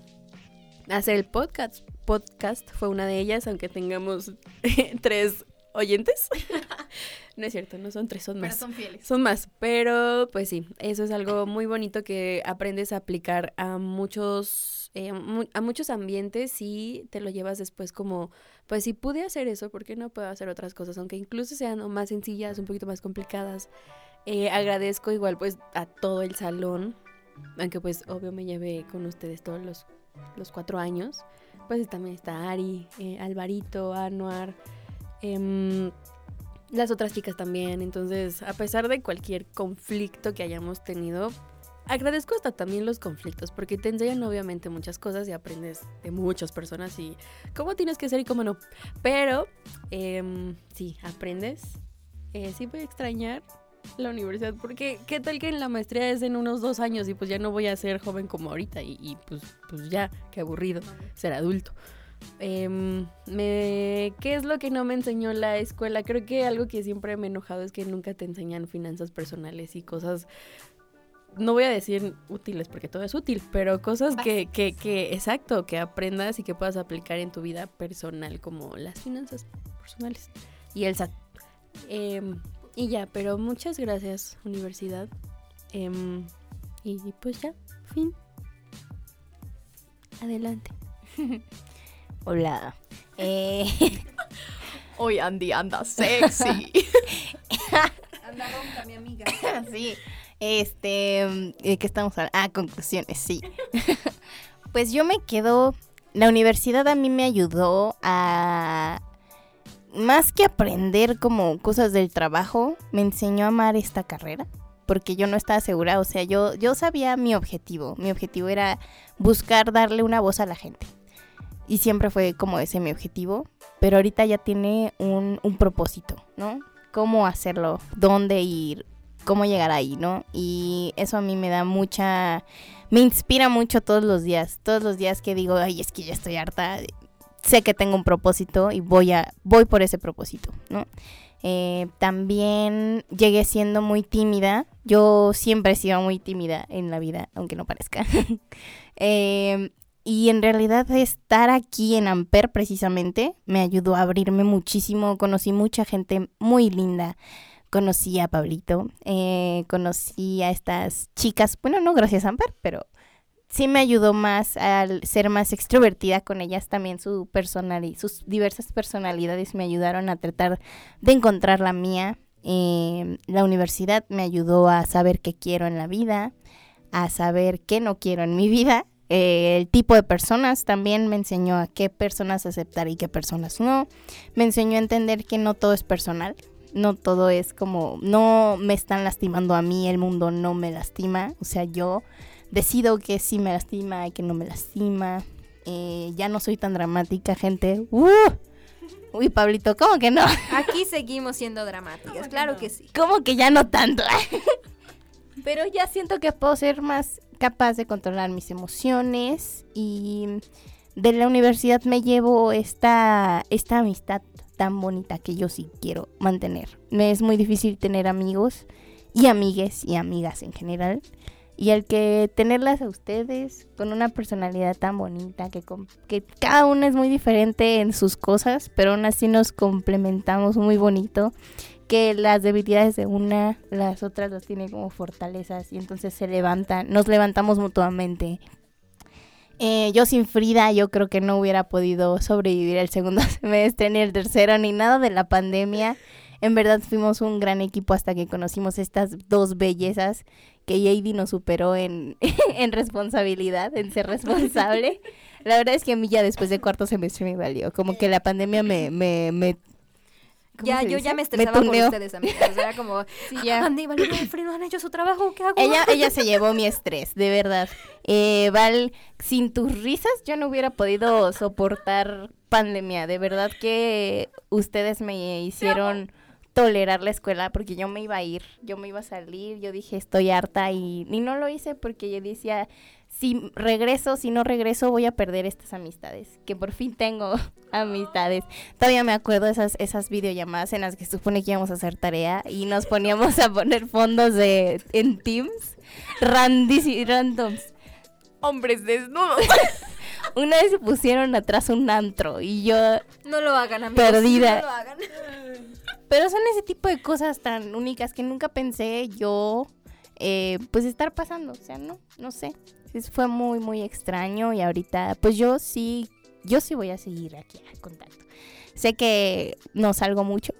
Hacer el podcast, podcast fue una de ellas, aunque tengamos <laughs> tres oyentes. <laughs> no es cierto, no son tres, son Pero más. son fieles. Son más, pero pues sí, eso es algo muy bonito que aprendes a aplicar a muchos, eh, a muchos ambientes y te lo llevas después como, pues si pude hacer eso, ¿por qué no puedo hacer otras cosas? Aunque incluso sean más sencillas, un poquito más complicadas. Eh, agradezco igual pues a todo el salón, aunque pues obvio me llevé con ustedes todos los, los cuatro años. Pues también está Ari, eh, Alvarito, Anuar, em, las otras chicas también. Entonces, a pesar de cualquier conflicto que hayamos tenido, agradezco hasta también los conflictos, porque te enseñan obviamente muchas cosas y aprendes de muchas personas y cómo tienes que ser y cómo no. Pero, em, sí, aprendes. Eh, sí voy a extrañar la universidad, porque qué tal que en la maestría es en unos dos años y pues ya no voy a ser joven como ahorita y, y, pues, pues ya, qué aburrido ser adulto. Em, me, ¿Qué es lo que no me enseñó la escuela? Creo que algo que siempre me he enojado es que nunca te enseñan finanzas personales y cosas, no voy a decir útiles porque todo es útil, pero cosas que, que, que, exacto, que aprendas y que puedas aplicar en tu vida personal, como las finanzas personales y el SAT. Em, y ya, pero muchas gracias, universidad. Em, y pues ya, fin. Adelante. <laughs> Hola. Eh, <laughs> Hoy Andy anda sexy. <laughs> Anda ronca, mi amiga. <laughs> sí. Este, ¿de qué estamos hablando? Ah, conclusiones, sí. pues yo me quedo. La universidad a mí me ayudó a. Más que aprender como cosas del trabajo, me enseñó a amar esta carrera. Porque yo no estaba segura. O sea, yo, yo sabía mi objetivo. Mi objetivo era buscar darle una voz a la gente. Y siempre fue como ese mi objetivo. Pero ahorita ya tiene un, un propósito, ¿no? Cómo hacerlo, dónde ir, cómo llegar ahí, ¿no? Y eso a mí me da mucha, me inspira mucho todos los días, todos los días que digo, ay, es que ya estoy harta, sé que tengo un propósito y voy a, voy por ese propósito, ¿no? Eh, también llegué siendo muy tímida, yo siempre he sido muy tímida en la vida, aunque no parezca. <laughs> Eh, y en realidad estar aquí en Amper precisamente me ayudó a abrirme muchísimo, conocí mucha gente muy linda, conocí a Pablito, eh, conocí a estas chicas, bueno, no gracias a Amper, pero sí me ayudó más al ser más extrovertida con ellas también su personalidad, sus diversas personalidades me ayudaron a tratar de encontrar la mía. Eh, la universidad me ayudó a saber qué quiero en la vida, a saber qué no quiero en mi vida. Eh, el tipo de personas también me enseñó a qué personas aceptar y qué personas no. Me enseñó a entender que no todo es personal, no todo es como, no me están lastimando a mí, el mundo no me lastima, o sea, yo decido que sí me lastima y que no me lastima. Eh, ya no soy tan dramática, gente. ¡Uh! Uy, Pablito, ¿cómo que no? <laughs> Aquí seguimos siendo dramáticas, claro que sí. ¿Cómo que ya no tanto? <laughs> Pero ya siento que puedo ser más capaz de controlar mis emociones y de la universidad me llevo esta, esta amistad tan bonita que yo sí quiero mantener. Me es muy difícil tener amigos y amigues y amigas en general. Y el que tenerlas a ustedes con una personalidad tan bonita, que, que cada una es muy diferente en sus cosas, pero aún así nos complementamos muy bonito que las debilidades de una, las otras las tiene como fortalezas y entonces se levantan, nos levantamos mutuamente. Eh, yo sin Frida, yo creo que no hubiera podido sobrevivir el segundo <laughs> semestre, ni el tercero, ni nada de la pandemia. En verdad fuimos un gran equipo hasta que conocimos estas dos bellezas que JD nos superó en, <laughs> en responsabilidad, en ser responsable. <laughs> La verdad es que a mí ya después de cuarto semestre me valió. Como que la pandemia me... me, me ¿cómo Ya, yo dice? ya me estresaba por tuneó. ustedes, amigas. Era como, <laughs> Sí, ya. Andy, Valeria y Alfredo han hecho su trabajo, ¿qué hago? Ella, <laughs> ella se llevó mi estrés, de verdad. Eh, Val, sin tus risas yo no hubiera podido soportar pandemia. De verdad que ustedes me hicieron tolerar la escuela porque yo me iba a ir, yo me iba a salir, yo dije estoy harta y, y no lo hice porque yo decía, si regreso, si no regreso voy a perder estas amistades, que por fin tengo <laughs> amistades. Todavía me acuerdo esas, esas videollamadas en las que supone que íbamos a hacer tarea y nos poníamos a poner fondos de en Teams randis- randoms. Hombres desnudos. <laughs> Una vez se pusieron atrás un antro y yo No lo hagan, amigos. Perdida. No lo hagan. Pero son ese tipo de cosas tan únicas que nunca pensé yo, eh, pues, estar pasando. O sea, no, no sé. Fue muy, muy extraño y ahorita, pues yo sí, yo sí voy a seguir aquí en contacto. Sé que no salgo mucho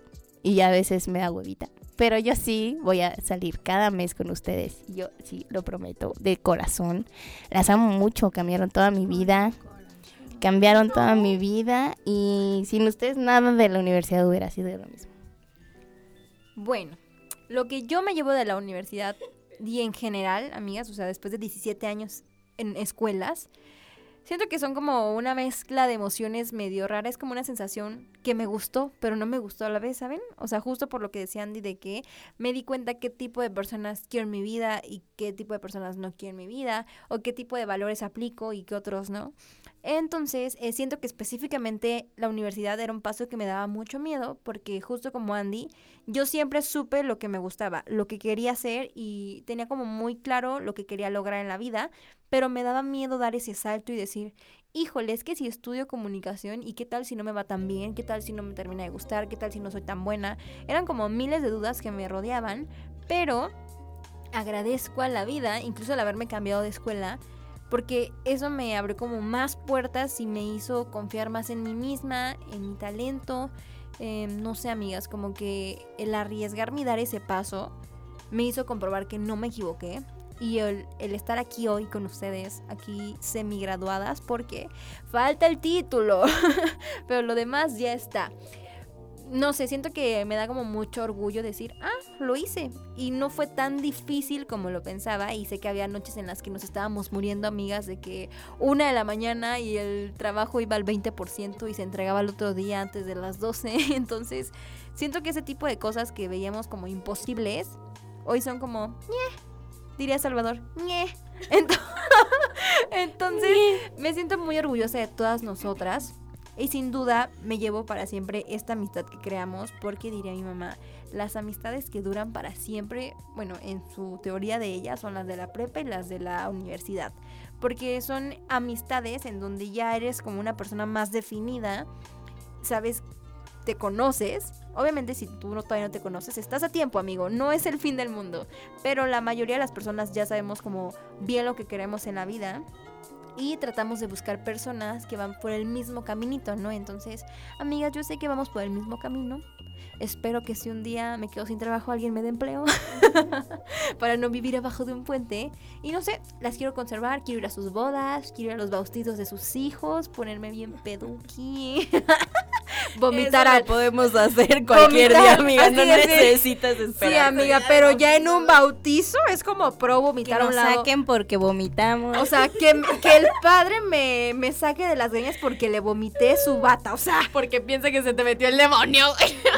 y a veces me da huevita, pero yo sí voy a salir cada mes con ustedes. Yo sí lo prometo, de corazón. Las amo mucho, cambiaron toda mi vida. Cambiaron toda mi vida y sin ustedes nada de la universidad hubiera sido lo mismo. Bueno, lo que yo me llevo de la universidad y en general, amigas, o sea, después de 17 años en escuelas, siento que son como una mezcla de emociones medio rara. Es como una sensación que me gustó, pero no me gustó a la vez, ¿saben? O sea, justo por lo que decía Andy de que me di cuenta qué tipo de personas quiero en mi vida y qué tipo de personas no quiero en mi vida, o qué tipo de valores aplico y qué otros no. Entonces, eh, siento que específicamente la universidad era un paso que me daba mucho miedo, porque justo como Andy, yo siempre supe lo que me gustaba, lo que quería hacer y tenía como muy claro lo que quería lograr en la vida, pero me daba miedo dar ese salto y decir, híjole, es que si estudio comunicación y qué tal si no me va tan bien, qué tal si no me termina de gustar, qué tal si no soy tan buena. Eran como miles de dudas que me rodeaban, pero agradezco a la vida, incluso al haberme cambiado de escuela, porque eso me abrió como más puertas y me hizo confiar más en mí misma, en mi talento. Eh, no sé, amigas, como que el arriesgarme y dar ese paso me hizo comprobar que no me equivoqué. Y el, el estar aquí hoy con ustedes, aquí semi-graduadas, porque falta el título, <laughs> pero lo demás ya está. No sé, siento que me da como mucho orgullo decir, ah, lo hice. Y no fue tan difícil como lo pensaba. Y sé que había noches en las que nos estábamos muriendo, amigas, de que una de la mañana y el trabajo iba al 20% y se entregaba el otro día antes de las 12. <laughs> Entonces, siento que ese tipo de cosas que veíamos como imposibles, hoy son como, diría Salvador, ñe. <laughs> Ento- <laughs> Entonces, me siento muy orgullosa de todas nosotras. Y sin duda me llevo para siempre esta amistad que creamos, porque diría mi mamá, las amistades que duran para siempre, bueno, en su teoría de ellas son las de la prepa y las de la universidad, porque son amistades en donde ya eres como una persona más definida, sabes, te conoces, obviamente si tú no, todavía no te conoces, estás a tiempo, amigo, no es el fin del mundo, pero la mayoría de las personas ya sabemos como bien lo que queremos en la vida y tratamos de buscar personas que van por el mismo caminito, ¿no? Entonces, amigas, yo sé que vamos por el mismo camino. Espero que si un día me quedo sin trabajo alguien me dé empleo <laughs> para no vivir abajo de un puente. Y no sé, las quiero conservar, quiero ir a sus bodas, quiero ir a los bautizos de sus hijos, ponerme bien peduqui. <laughs> vomitar Eso al lo podemos hacer cualquier Vomitar, día, amiga. No es, necesitas esperar. Sí, amiga, pero ya en un bautizo es como pro Que vomitar a nos un lado. saquen porque vomitamos. O sea, que, que el padre me, me saque de las greñas porque le vomité su bata. O sea, Porque piensa que se te metió el demonio.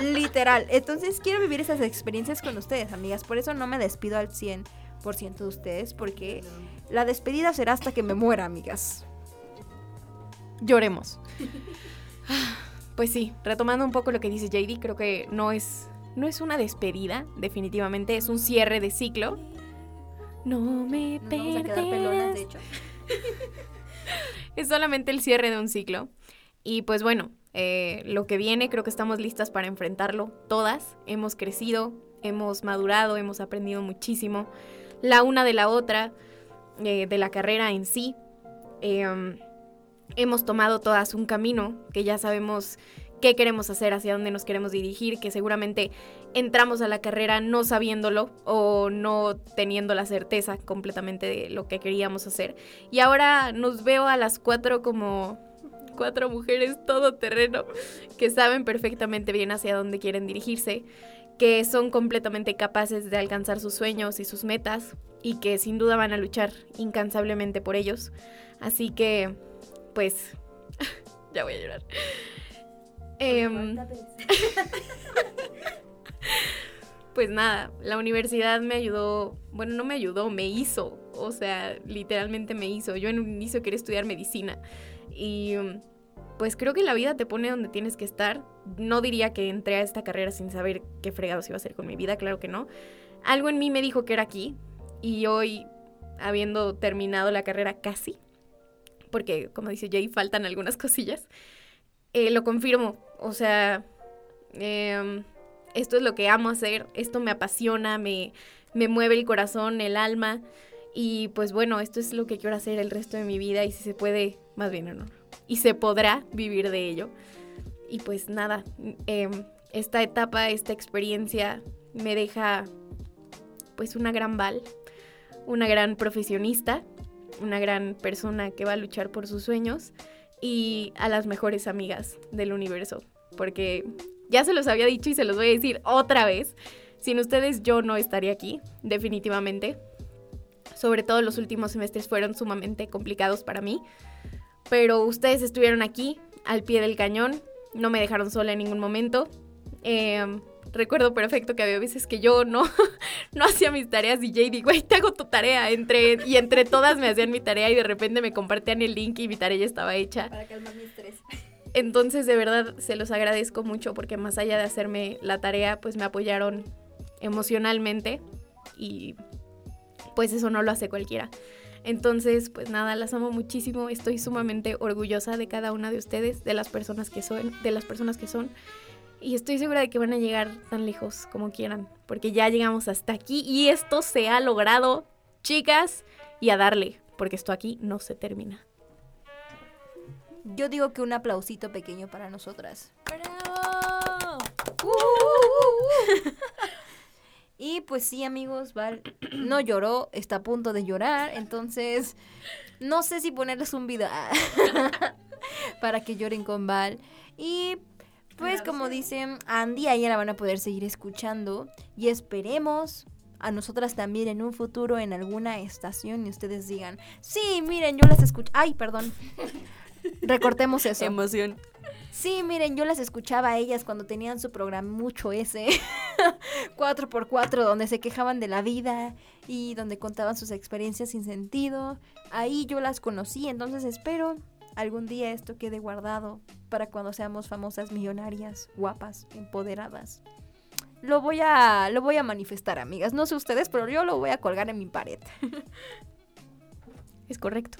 literal. <laughs> Entonces quiero vivir esas experiencias con ustedes, amigas. Por eso no me despido al 100% de ustedes, porque la despedida será hasta que me muera, amigas. Lloremos. Pues sí, retomando un poco lo que dice JD, creo que no es, no es una despedida, definitivamente, es un cierre de ciclo. No me Nos vamos a quedar pelonas, de hecho. <laughs> Es solamente el cierre de un ciclo. Y pues bueno, eh, lo que viene creo que estamos listas para enfrentarlo todas. Hemos crecido, hemos madurado, hemos aprendido muchísimo. La una de la otra, eh, de la carrera en sí. em, hemos tomado todas un camino, que ya sabemos qué queremos hacer, hacia dónde nos queremos dirigir, que seguramente entramos a la carrera no sabiéndolo o no teniendo la certeza completamente de lo que queríamos hacer. Y ahora nos veo a las cuatro como cuatro mujeres todoterreno que saben perfectamente bien hacia dónde quieren dirigirse, que son completamente capaces de alcanzar sus sueños y sus metas y que sin duda van a luchar incansablemente por ellos. Así que, pues, <laughs> ya voy a llorar. Em, <laughs> pues nada, la universidad me ayudó, bueno, no me ayudó, me hizo, o sea, literalmente me hizo. Yo en un inicio quería estudiar medicina y pues creo que la vida te pone donde tienes que estar. No diría que entré a esta carrera sin saber qué fregados iba a hacer con mi vida, claro que no. Algo en mí me dijo que era aquí y hoy, habiendo terminado la carrera casi, porque como dice Jay, faltan algunas <laughs> cosillas, eh, lo confirmo. O sea, em, esto es lo que amo hacer, esto me apasiona, me, me mueve el corazón, el alma. Y pues bueno, esto es lo que quiero hacer el resto de mi vida y si se puede, más bien no, y se podrá vivir de ello. Y pues nada, em, esta etapa, esta experiencia me deja pues una gran Val, una gran profesionista, una gran persona que va a luchar por sus sueños y a las mejores amigas del universo. Porque ya se los había dicho y se los voy a decir otra vez. Sin ustedes yo no estaría aquí, definitivamente. Sobre todo los últimos semestres fueron sumamente complicados para mí. Pero ustedes estuvieron aquí, al pie del cañón. No me dejaron sola en ningún momento. Eh, recuerdo perfecto que había veces que yo no, <laughs> no hacía mis tareas y Jay güey, te hago tu tarea. Entre, y entre todas me hacían mi tarea y de repente me compartían el link y mi tarea ya estaba hecha. Para calmar mi estrés. Entonces, de verdad, se los agradezco mucho porque más allá de hacerme la tarea, pues me apoyaron emocionalmente y pues eso no lo hace cualquiera. Entonces, pues nada, las amo muchísimo, estoy sumamente orgullosa de cada una de ustedes, de las personas que son, de las personas que son y estoy segura de que van a llegar tan lejos como quieran, porque ya llegamos hasta aquí y esto se ha logrado, chicas, y a darle, porque esto aquí no se termina. Yo digo que un aplausito pequeño para nosotras. ¡Bravo! <laughs> Y pues sí, amigos, Val no lloró, está a punto de llorar, entonces no sé si ponerles un video <laughs> para que lloren con Val. Y pues como dicen, Andy, a ella la van a poder seguir escuchando y esperemos a nosotras también en un futuro en alguna estación y ustedes digan, sí, miren, yo las escucho. Ay, perdón. <laughs> Recortemos eso. Emoción. Sí, miren, yo las escuchaba a ellas cuando tenían su programa mucho ese <laughs> 4x4 donde se quejaban de la vida y donde contaban sus experiencias sin sentido. Ahí yo las conocí, entonces espero algún día esto quede guardado para cuando seamos famosas, millonarias, guapas, empoderadas. Lo voy a lo voy a manifestar, amigas. No sé ustedes, pero yo lo voy a colgar en mi pared. <laughs> Es correcto.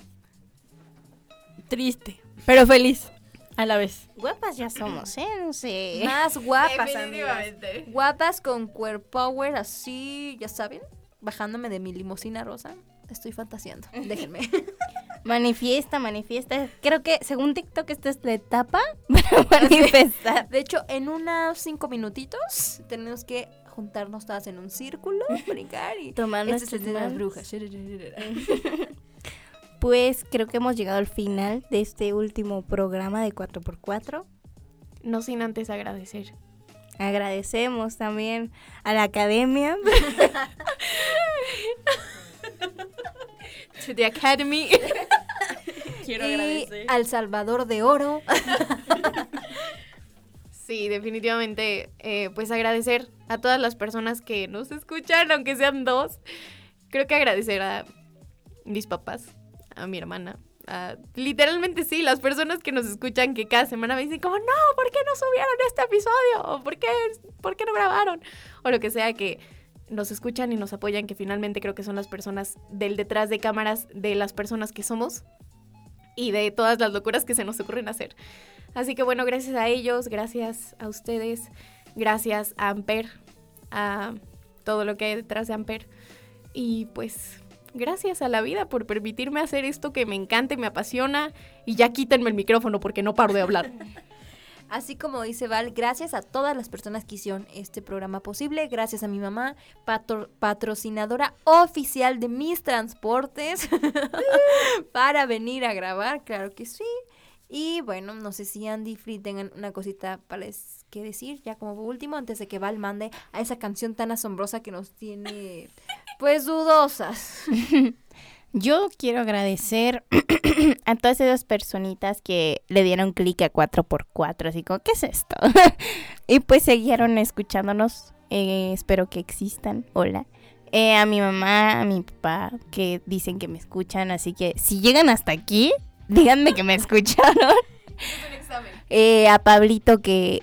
Triste, pero feliz a la vez. Guapas ya somos, ¿eh? No sé. Más guapas, amigas. Guapas con queer power así, ya saben, bajándome de mi limusina rosa. Estoy fantaseando. Déjenme. <laughs> Manifiesta, manifiesta. Creo que según TikTok esta es la etapa <laughs> para manifestar. De hecho, en unos cinco minutitos tenemos que juntarnos todas en un círculo, <laughs> brincar y Tomar este es nuestras el de las manos. brujas. Pues creo que hemos llegado al final de este último programa de 4x4. No sin antes agradecer. Agradecemos también a la academia. <laughs> To the Academy. <laughs> Quiero y agradecer. al Salvador de Oro. <laughs> Sí, definitivamente, eh, pues agradecer a todas las personas que nos escuchan, aunque sean dos. Creo que agradecer a mis papás, a mi hermana, a- literalmente sí, las personas que nos escuchan que cada semana me dicen como, no, ¿por qué no subieron este episodio? ¿O por qué, por qué no grabaron? O lo que sea que nos escuchan y nos apoyan, que finalmente creo que son las personas del detrás de cámaras de las personas que somos y de todas las locuras que se nos ocurren hacer. Así que bueno, gracias a ellos, gracias a ustedes, gracias a Amper, a todo lo que hay detrás de Amper. Y pues gracias a la vida por permitirme hacer esto que me encanta y me apasiona. Y ya quítenme el micrófono porque no paro de hablar. <laughs> Así como dice Val, gracias a todas las personas que hicieron este programa posible, gracias a mi mamá, patro- patrocinadora oficial de mis transportes, <laughs> para venir a grabar, claro que sí. Y bueno, no sé si Andy Free tengan una cosita para les- que decir, ya como último, antes de que Val mande a esa canción tan asombrosa que nos tiene, <laughs> pues, dudosas. <laughs> Yo quiero agradecer <clears throat> a todas esas personitas que le dieron clic a 4x4, así como, ¿qué es esto? <laughs> y pues siguieron escuchándonos. eh, espero que existan. Hola. Eh, a mi mamá, a mi papá, que dicen que me escuchan, así que si llegan hasta aquí, díganme que me escucharon. Eh, a Pablito que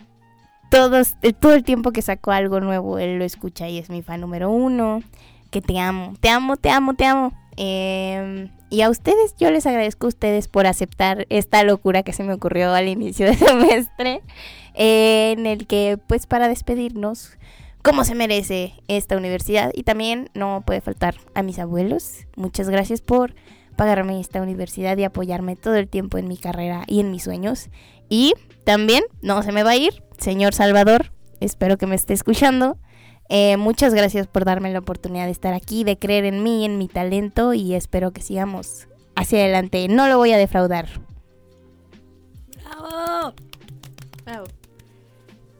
eh, todo el tiempo que sacó algo nuevo, él lo escucha y es mi fan número uno. Que te amo, te amo, te amo, te amo. Eh, y a ustedes, yo les agradezco a ustedes por aceptar esta locura que se me ocurrió al inicio <laughs> del semestre, en el que, pues, para despedirnos, como se merece esta universidad, y también no puede faltar a mis abuelos. Muchas gracias por pagarme esta universidad y apoyarme todo el tiempo en mi carrera y en mis sueños. Y también, no se me va a ir, señor Salvador, espero que me esté escuchando. Eh, muchas gracias por darme la oportunidad de estar aquí, de creer en mí, en mi talento y espero que sigamos hacia adelante. No lo voy a defraudar. ¡Bravo! Bravo.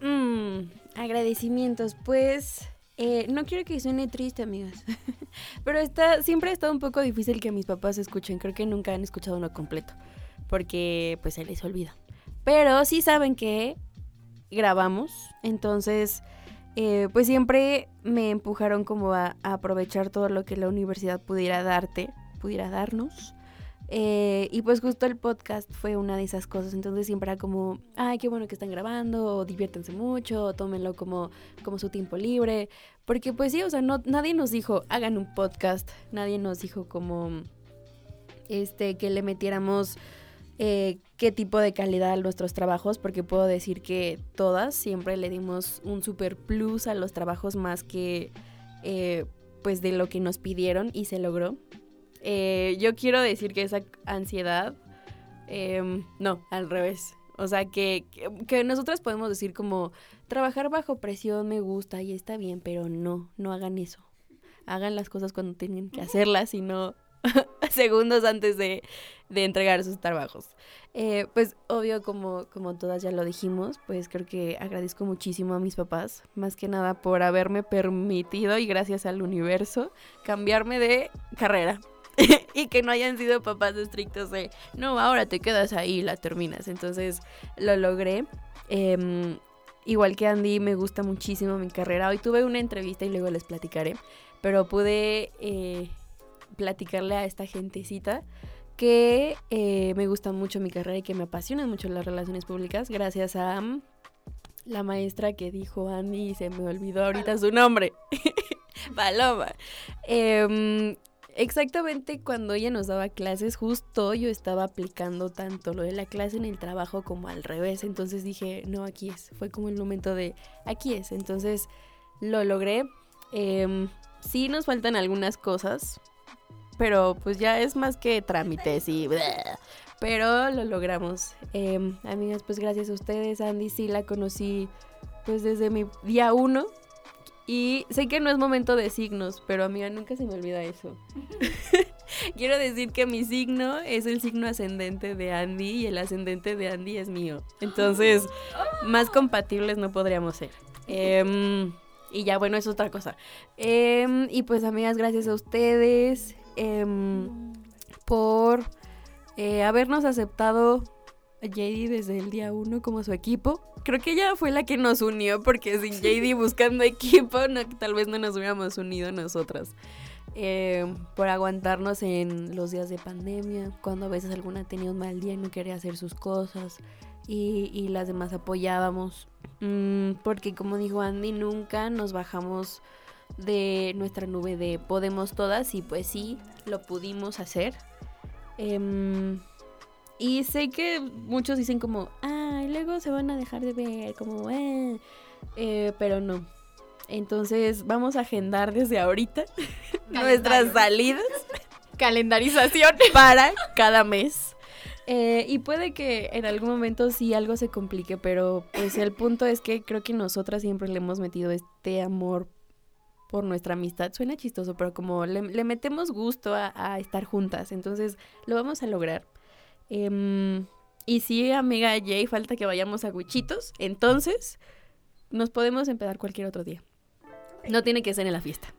Mm, agradecimientos. Pues eh, no quiero que suene triste, amigas. <laughs> Pero está, siempre ha estado un poco difícil que mis papás escuchen. Creo que nunca han escuchado uno completo. Porque pues se les olvida. Pero sí saben que grabamos. Entonces, eh, pues siempre me empujaron como a, aprovechar todo lo que la universidad pudiera darte, pudiera darnos. Eh, y pues justo el podcast fue una de esas cosas, entonces siempre era como, ay, qué bueno que están grabando, o diviértanse mucho, o tómenlo como, como su tiempo libre, porque pues sí, o sea, no, nadie nos dijo, hagan un podcast, nadie nos dijo como, este, que le metiéramos eh, qué tipo de calidad a nuestros trabajos, porque puedo decir que todas siempre le dimos un super plus a los trabajos más que, eh, pues, de lo que nos pidieron y se logró. Eh, yo quiero decir que esa ansiedad, em, no, al revés. O sea, que, que, nosotras podemos decir como, trabajar bajo presión me gusta y está bien, pero no, no hagan eso. Hagan las cosas cuando tienen que hacerlas y no <laughs> segundos antes de, de entregar sus trabajos. Eh, pues obvio, como, como todas ya lo dijimos, pues creo que agradezco muchísimo a mis papás, más que nada por haberme permitido y gracias al universo cambiarme de carrera. <laughs> y que no hayan sido papás estrictos de, no, ahora te quedas ahí y la terminas. Entonces lo logré. Em, igual que Andy, me gusta muchísimo mi carrera. Hoy tuve una entrevista y luego les platicaré, pero pude eh, platicarle a esta gentecita que eh, me gusta mucho mi carrera y que me apasionan mucho las relaciones públicas gracias a mm, la maestra que dijo Andy y se me olvidó ahorita su nombre. <laughs> Paloma. Em, exactamente cuando ella nos daba clases, justo yo estaba aplicando tanto lo de la clase en el trabajo como al revés. Entonces dije, no, aquí es. Fue como el momento de, aquí es. Entonces lo logré. Em, sí nos faltan algunas cosas, pero pues ya es más que trámites y... Pero lo logramos. Em, amigas, pues gracias a ustedes. Andy sí la conocí pues desde mi día uno. Y sé que no es momento de signos, pero amiga, nunca se me olvida eso. <laughs> Quiero decir que mi signo es el signo ascendente de Andy y el ascendente de Andy es mío. Entonces, más compatibles no podríamos ser. Em, y ya, bueno, es otra cosa. Em, y pues, amigas, gracias a ustedes em, por eh, habernos aceptado a JD desde el día uno como su equipo. Creo que ella fue la que nos unió porque sin JD buscando equipo no, tal vez no nos hubiéramos unido nosotras. Eh, por aguantarnos en los días de pandemia, cuando a veces alguna tenía un mal día y no quería hacer sus cosas y, y las demás apoyábamos. Mm, porque como dijo Andy, nunca nos bajamos de nuestra nube de podemos todas y pues sí, lo pudimos hacer. Em, y sé que muchos dicen como, ay, luego se van a dejar de ver, como, eh, eh, pero no. Entonces vamos a agendar desde ahorita <laughs> nuestras salidas. <laughs> Calendarización. <laughs> para cada mes. Eh, y puede que en algún momento sí algo se complique, pero pues el punto es que creo que nosotras siempre le hemos metido este amor por nuestra amistad. Suena chistoso, pero como le, metemos gusto a, a estar juntas, entonces lo vamos a lograr. Em, y sí, amiga Jay, falta que vayamos a Huichitos, entonces nos podemos empezar cualquier otro día. No tiene que ser en la fiesta.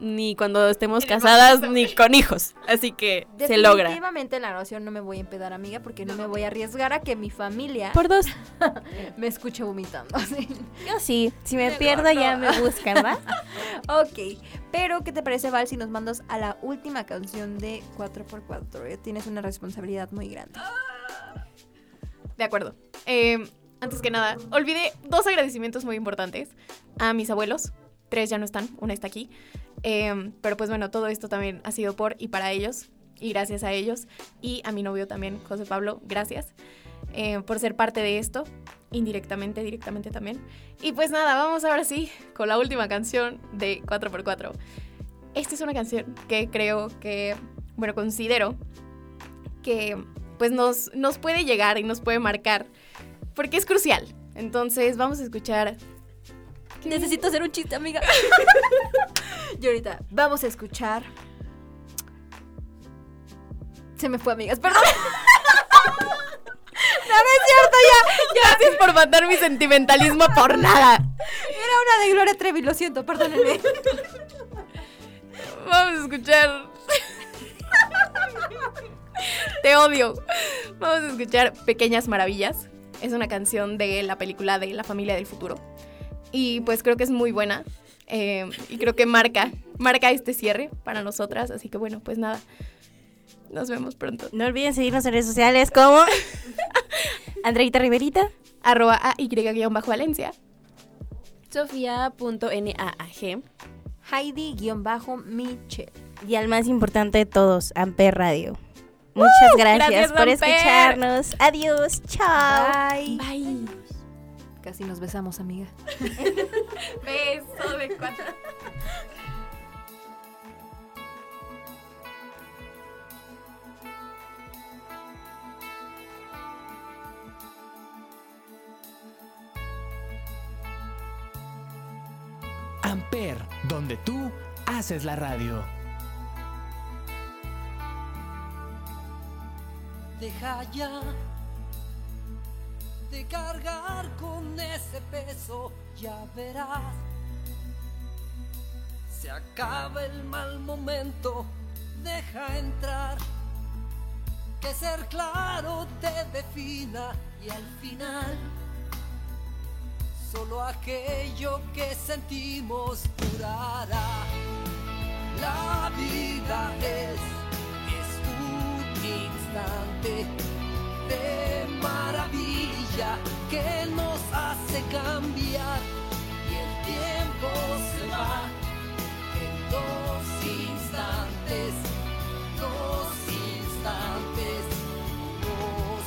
Ni cuando estemos casadas, ni con hijos. Así que se logra. Definitivamente en la grabación no me voy a empedar, amiga, porque no me voy a arriesgar a que mi familia Por dos. <laughs> me escuche vomitando. <laughs> así. Yo sí. Si me pierdo ya me buscan, ¿va? <laughs> ok, pero ¿qué te parece, Val, si nos mandas a la última canción de 4x4? Eh, Tienes una responsabilidad muy grande. De acuerdo. Eh, antes que nada, olvidé dos agradecimientos muy importantes a mis abuelos. Tres ya no están, una está aquí. Eh, pero pues bueno, todo esto también ha sido por y para ellos. Y gracias a ellos. Y a mi novio también, José Pablo, gracias eh, por ser parte de esto. Indirectamente, directamente también. Y pues nada, vamos ahora sí con la última canción de 4x4. Esta es una canción que creo que, bueno, considero que pues nos, nos puede llegar y nos puede marcar porque es crucial. Entonces vamos a escuchar Necesito hacer un chiste, amiga. <laughs> y ahorita vamos a escuchar. Se me fue, amigas, perdón. <laughs> Gracias por matar mi sentimentalismo por nada. Era una de Gloria Trevi, lo siento, perdónenme. Vamos a escuchar. Te odio. Vamos a escuchar Pequeñas Maravillas. Es una canción de la película de La familia del futuro. Y pues creo que es muy buena. Eh, y creo que marca, marca este cierre para nosotras. Así que bueno, pues nada. Nos vemos pronto. No olviden seguirnos en redes sociales como <laughs> Andreita Riverita. Arroba AY-Valencia. Sofía.naag. Heidi-Michel. Y al más importante de todos, Amper Radio. Muchas gracias, gracias, por Amper. escucharnos. Adiós, chao. Bye. Bye. Casi nos besamos, amiga. <laughs> Beso de cuatro. Amper, donde tú haces la radio. Deja ya de cargar con ese peso, ya verás. Se acaba el mal momento, deja entrar. Que ser claro te defina y al final solo aquello que sentimos durará. La vida es, es un instante de maravilla que nos hace cambiar y el tiempo se va en dos instantes, dos instantes no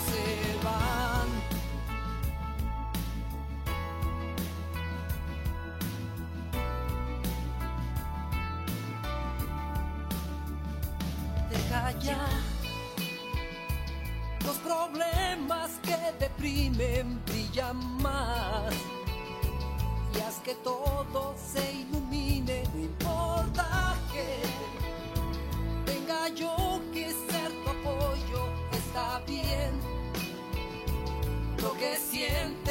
se van. Deja los problemas que deprimen brillan más. Y haz que todo se ilumine, no importa que tenga yo que ser tu apoyo, está bien. Lo que sientes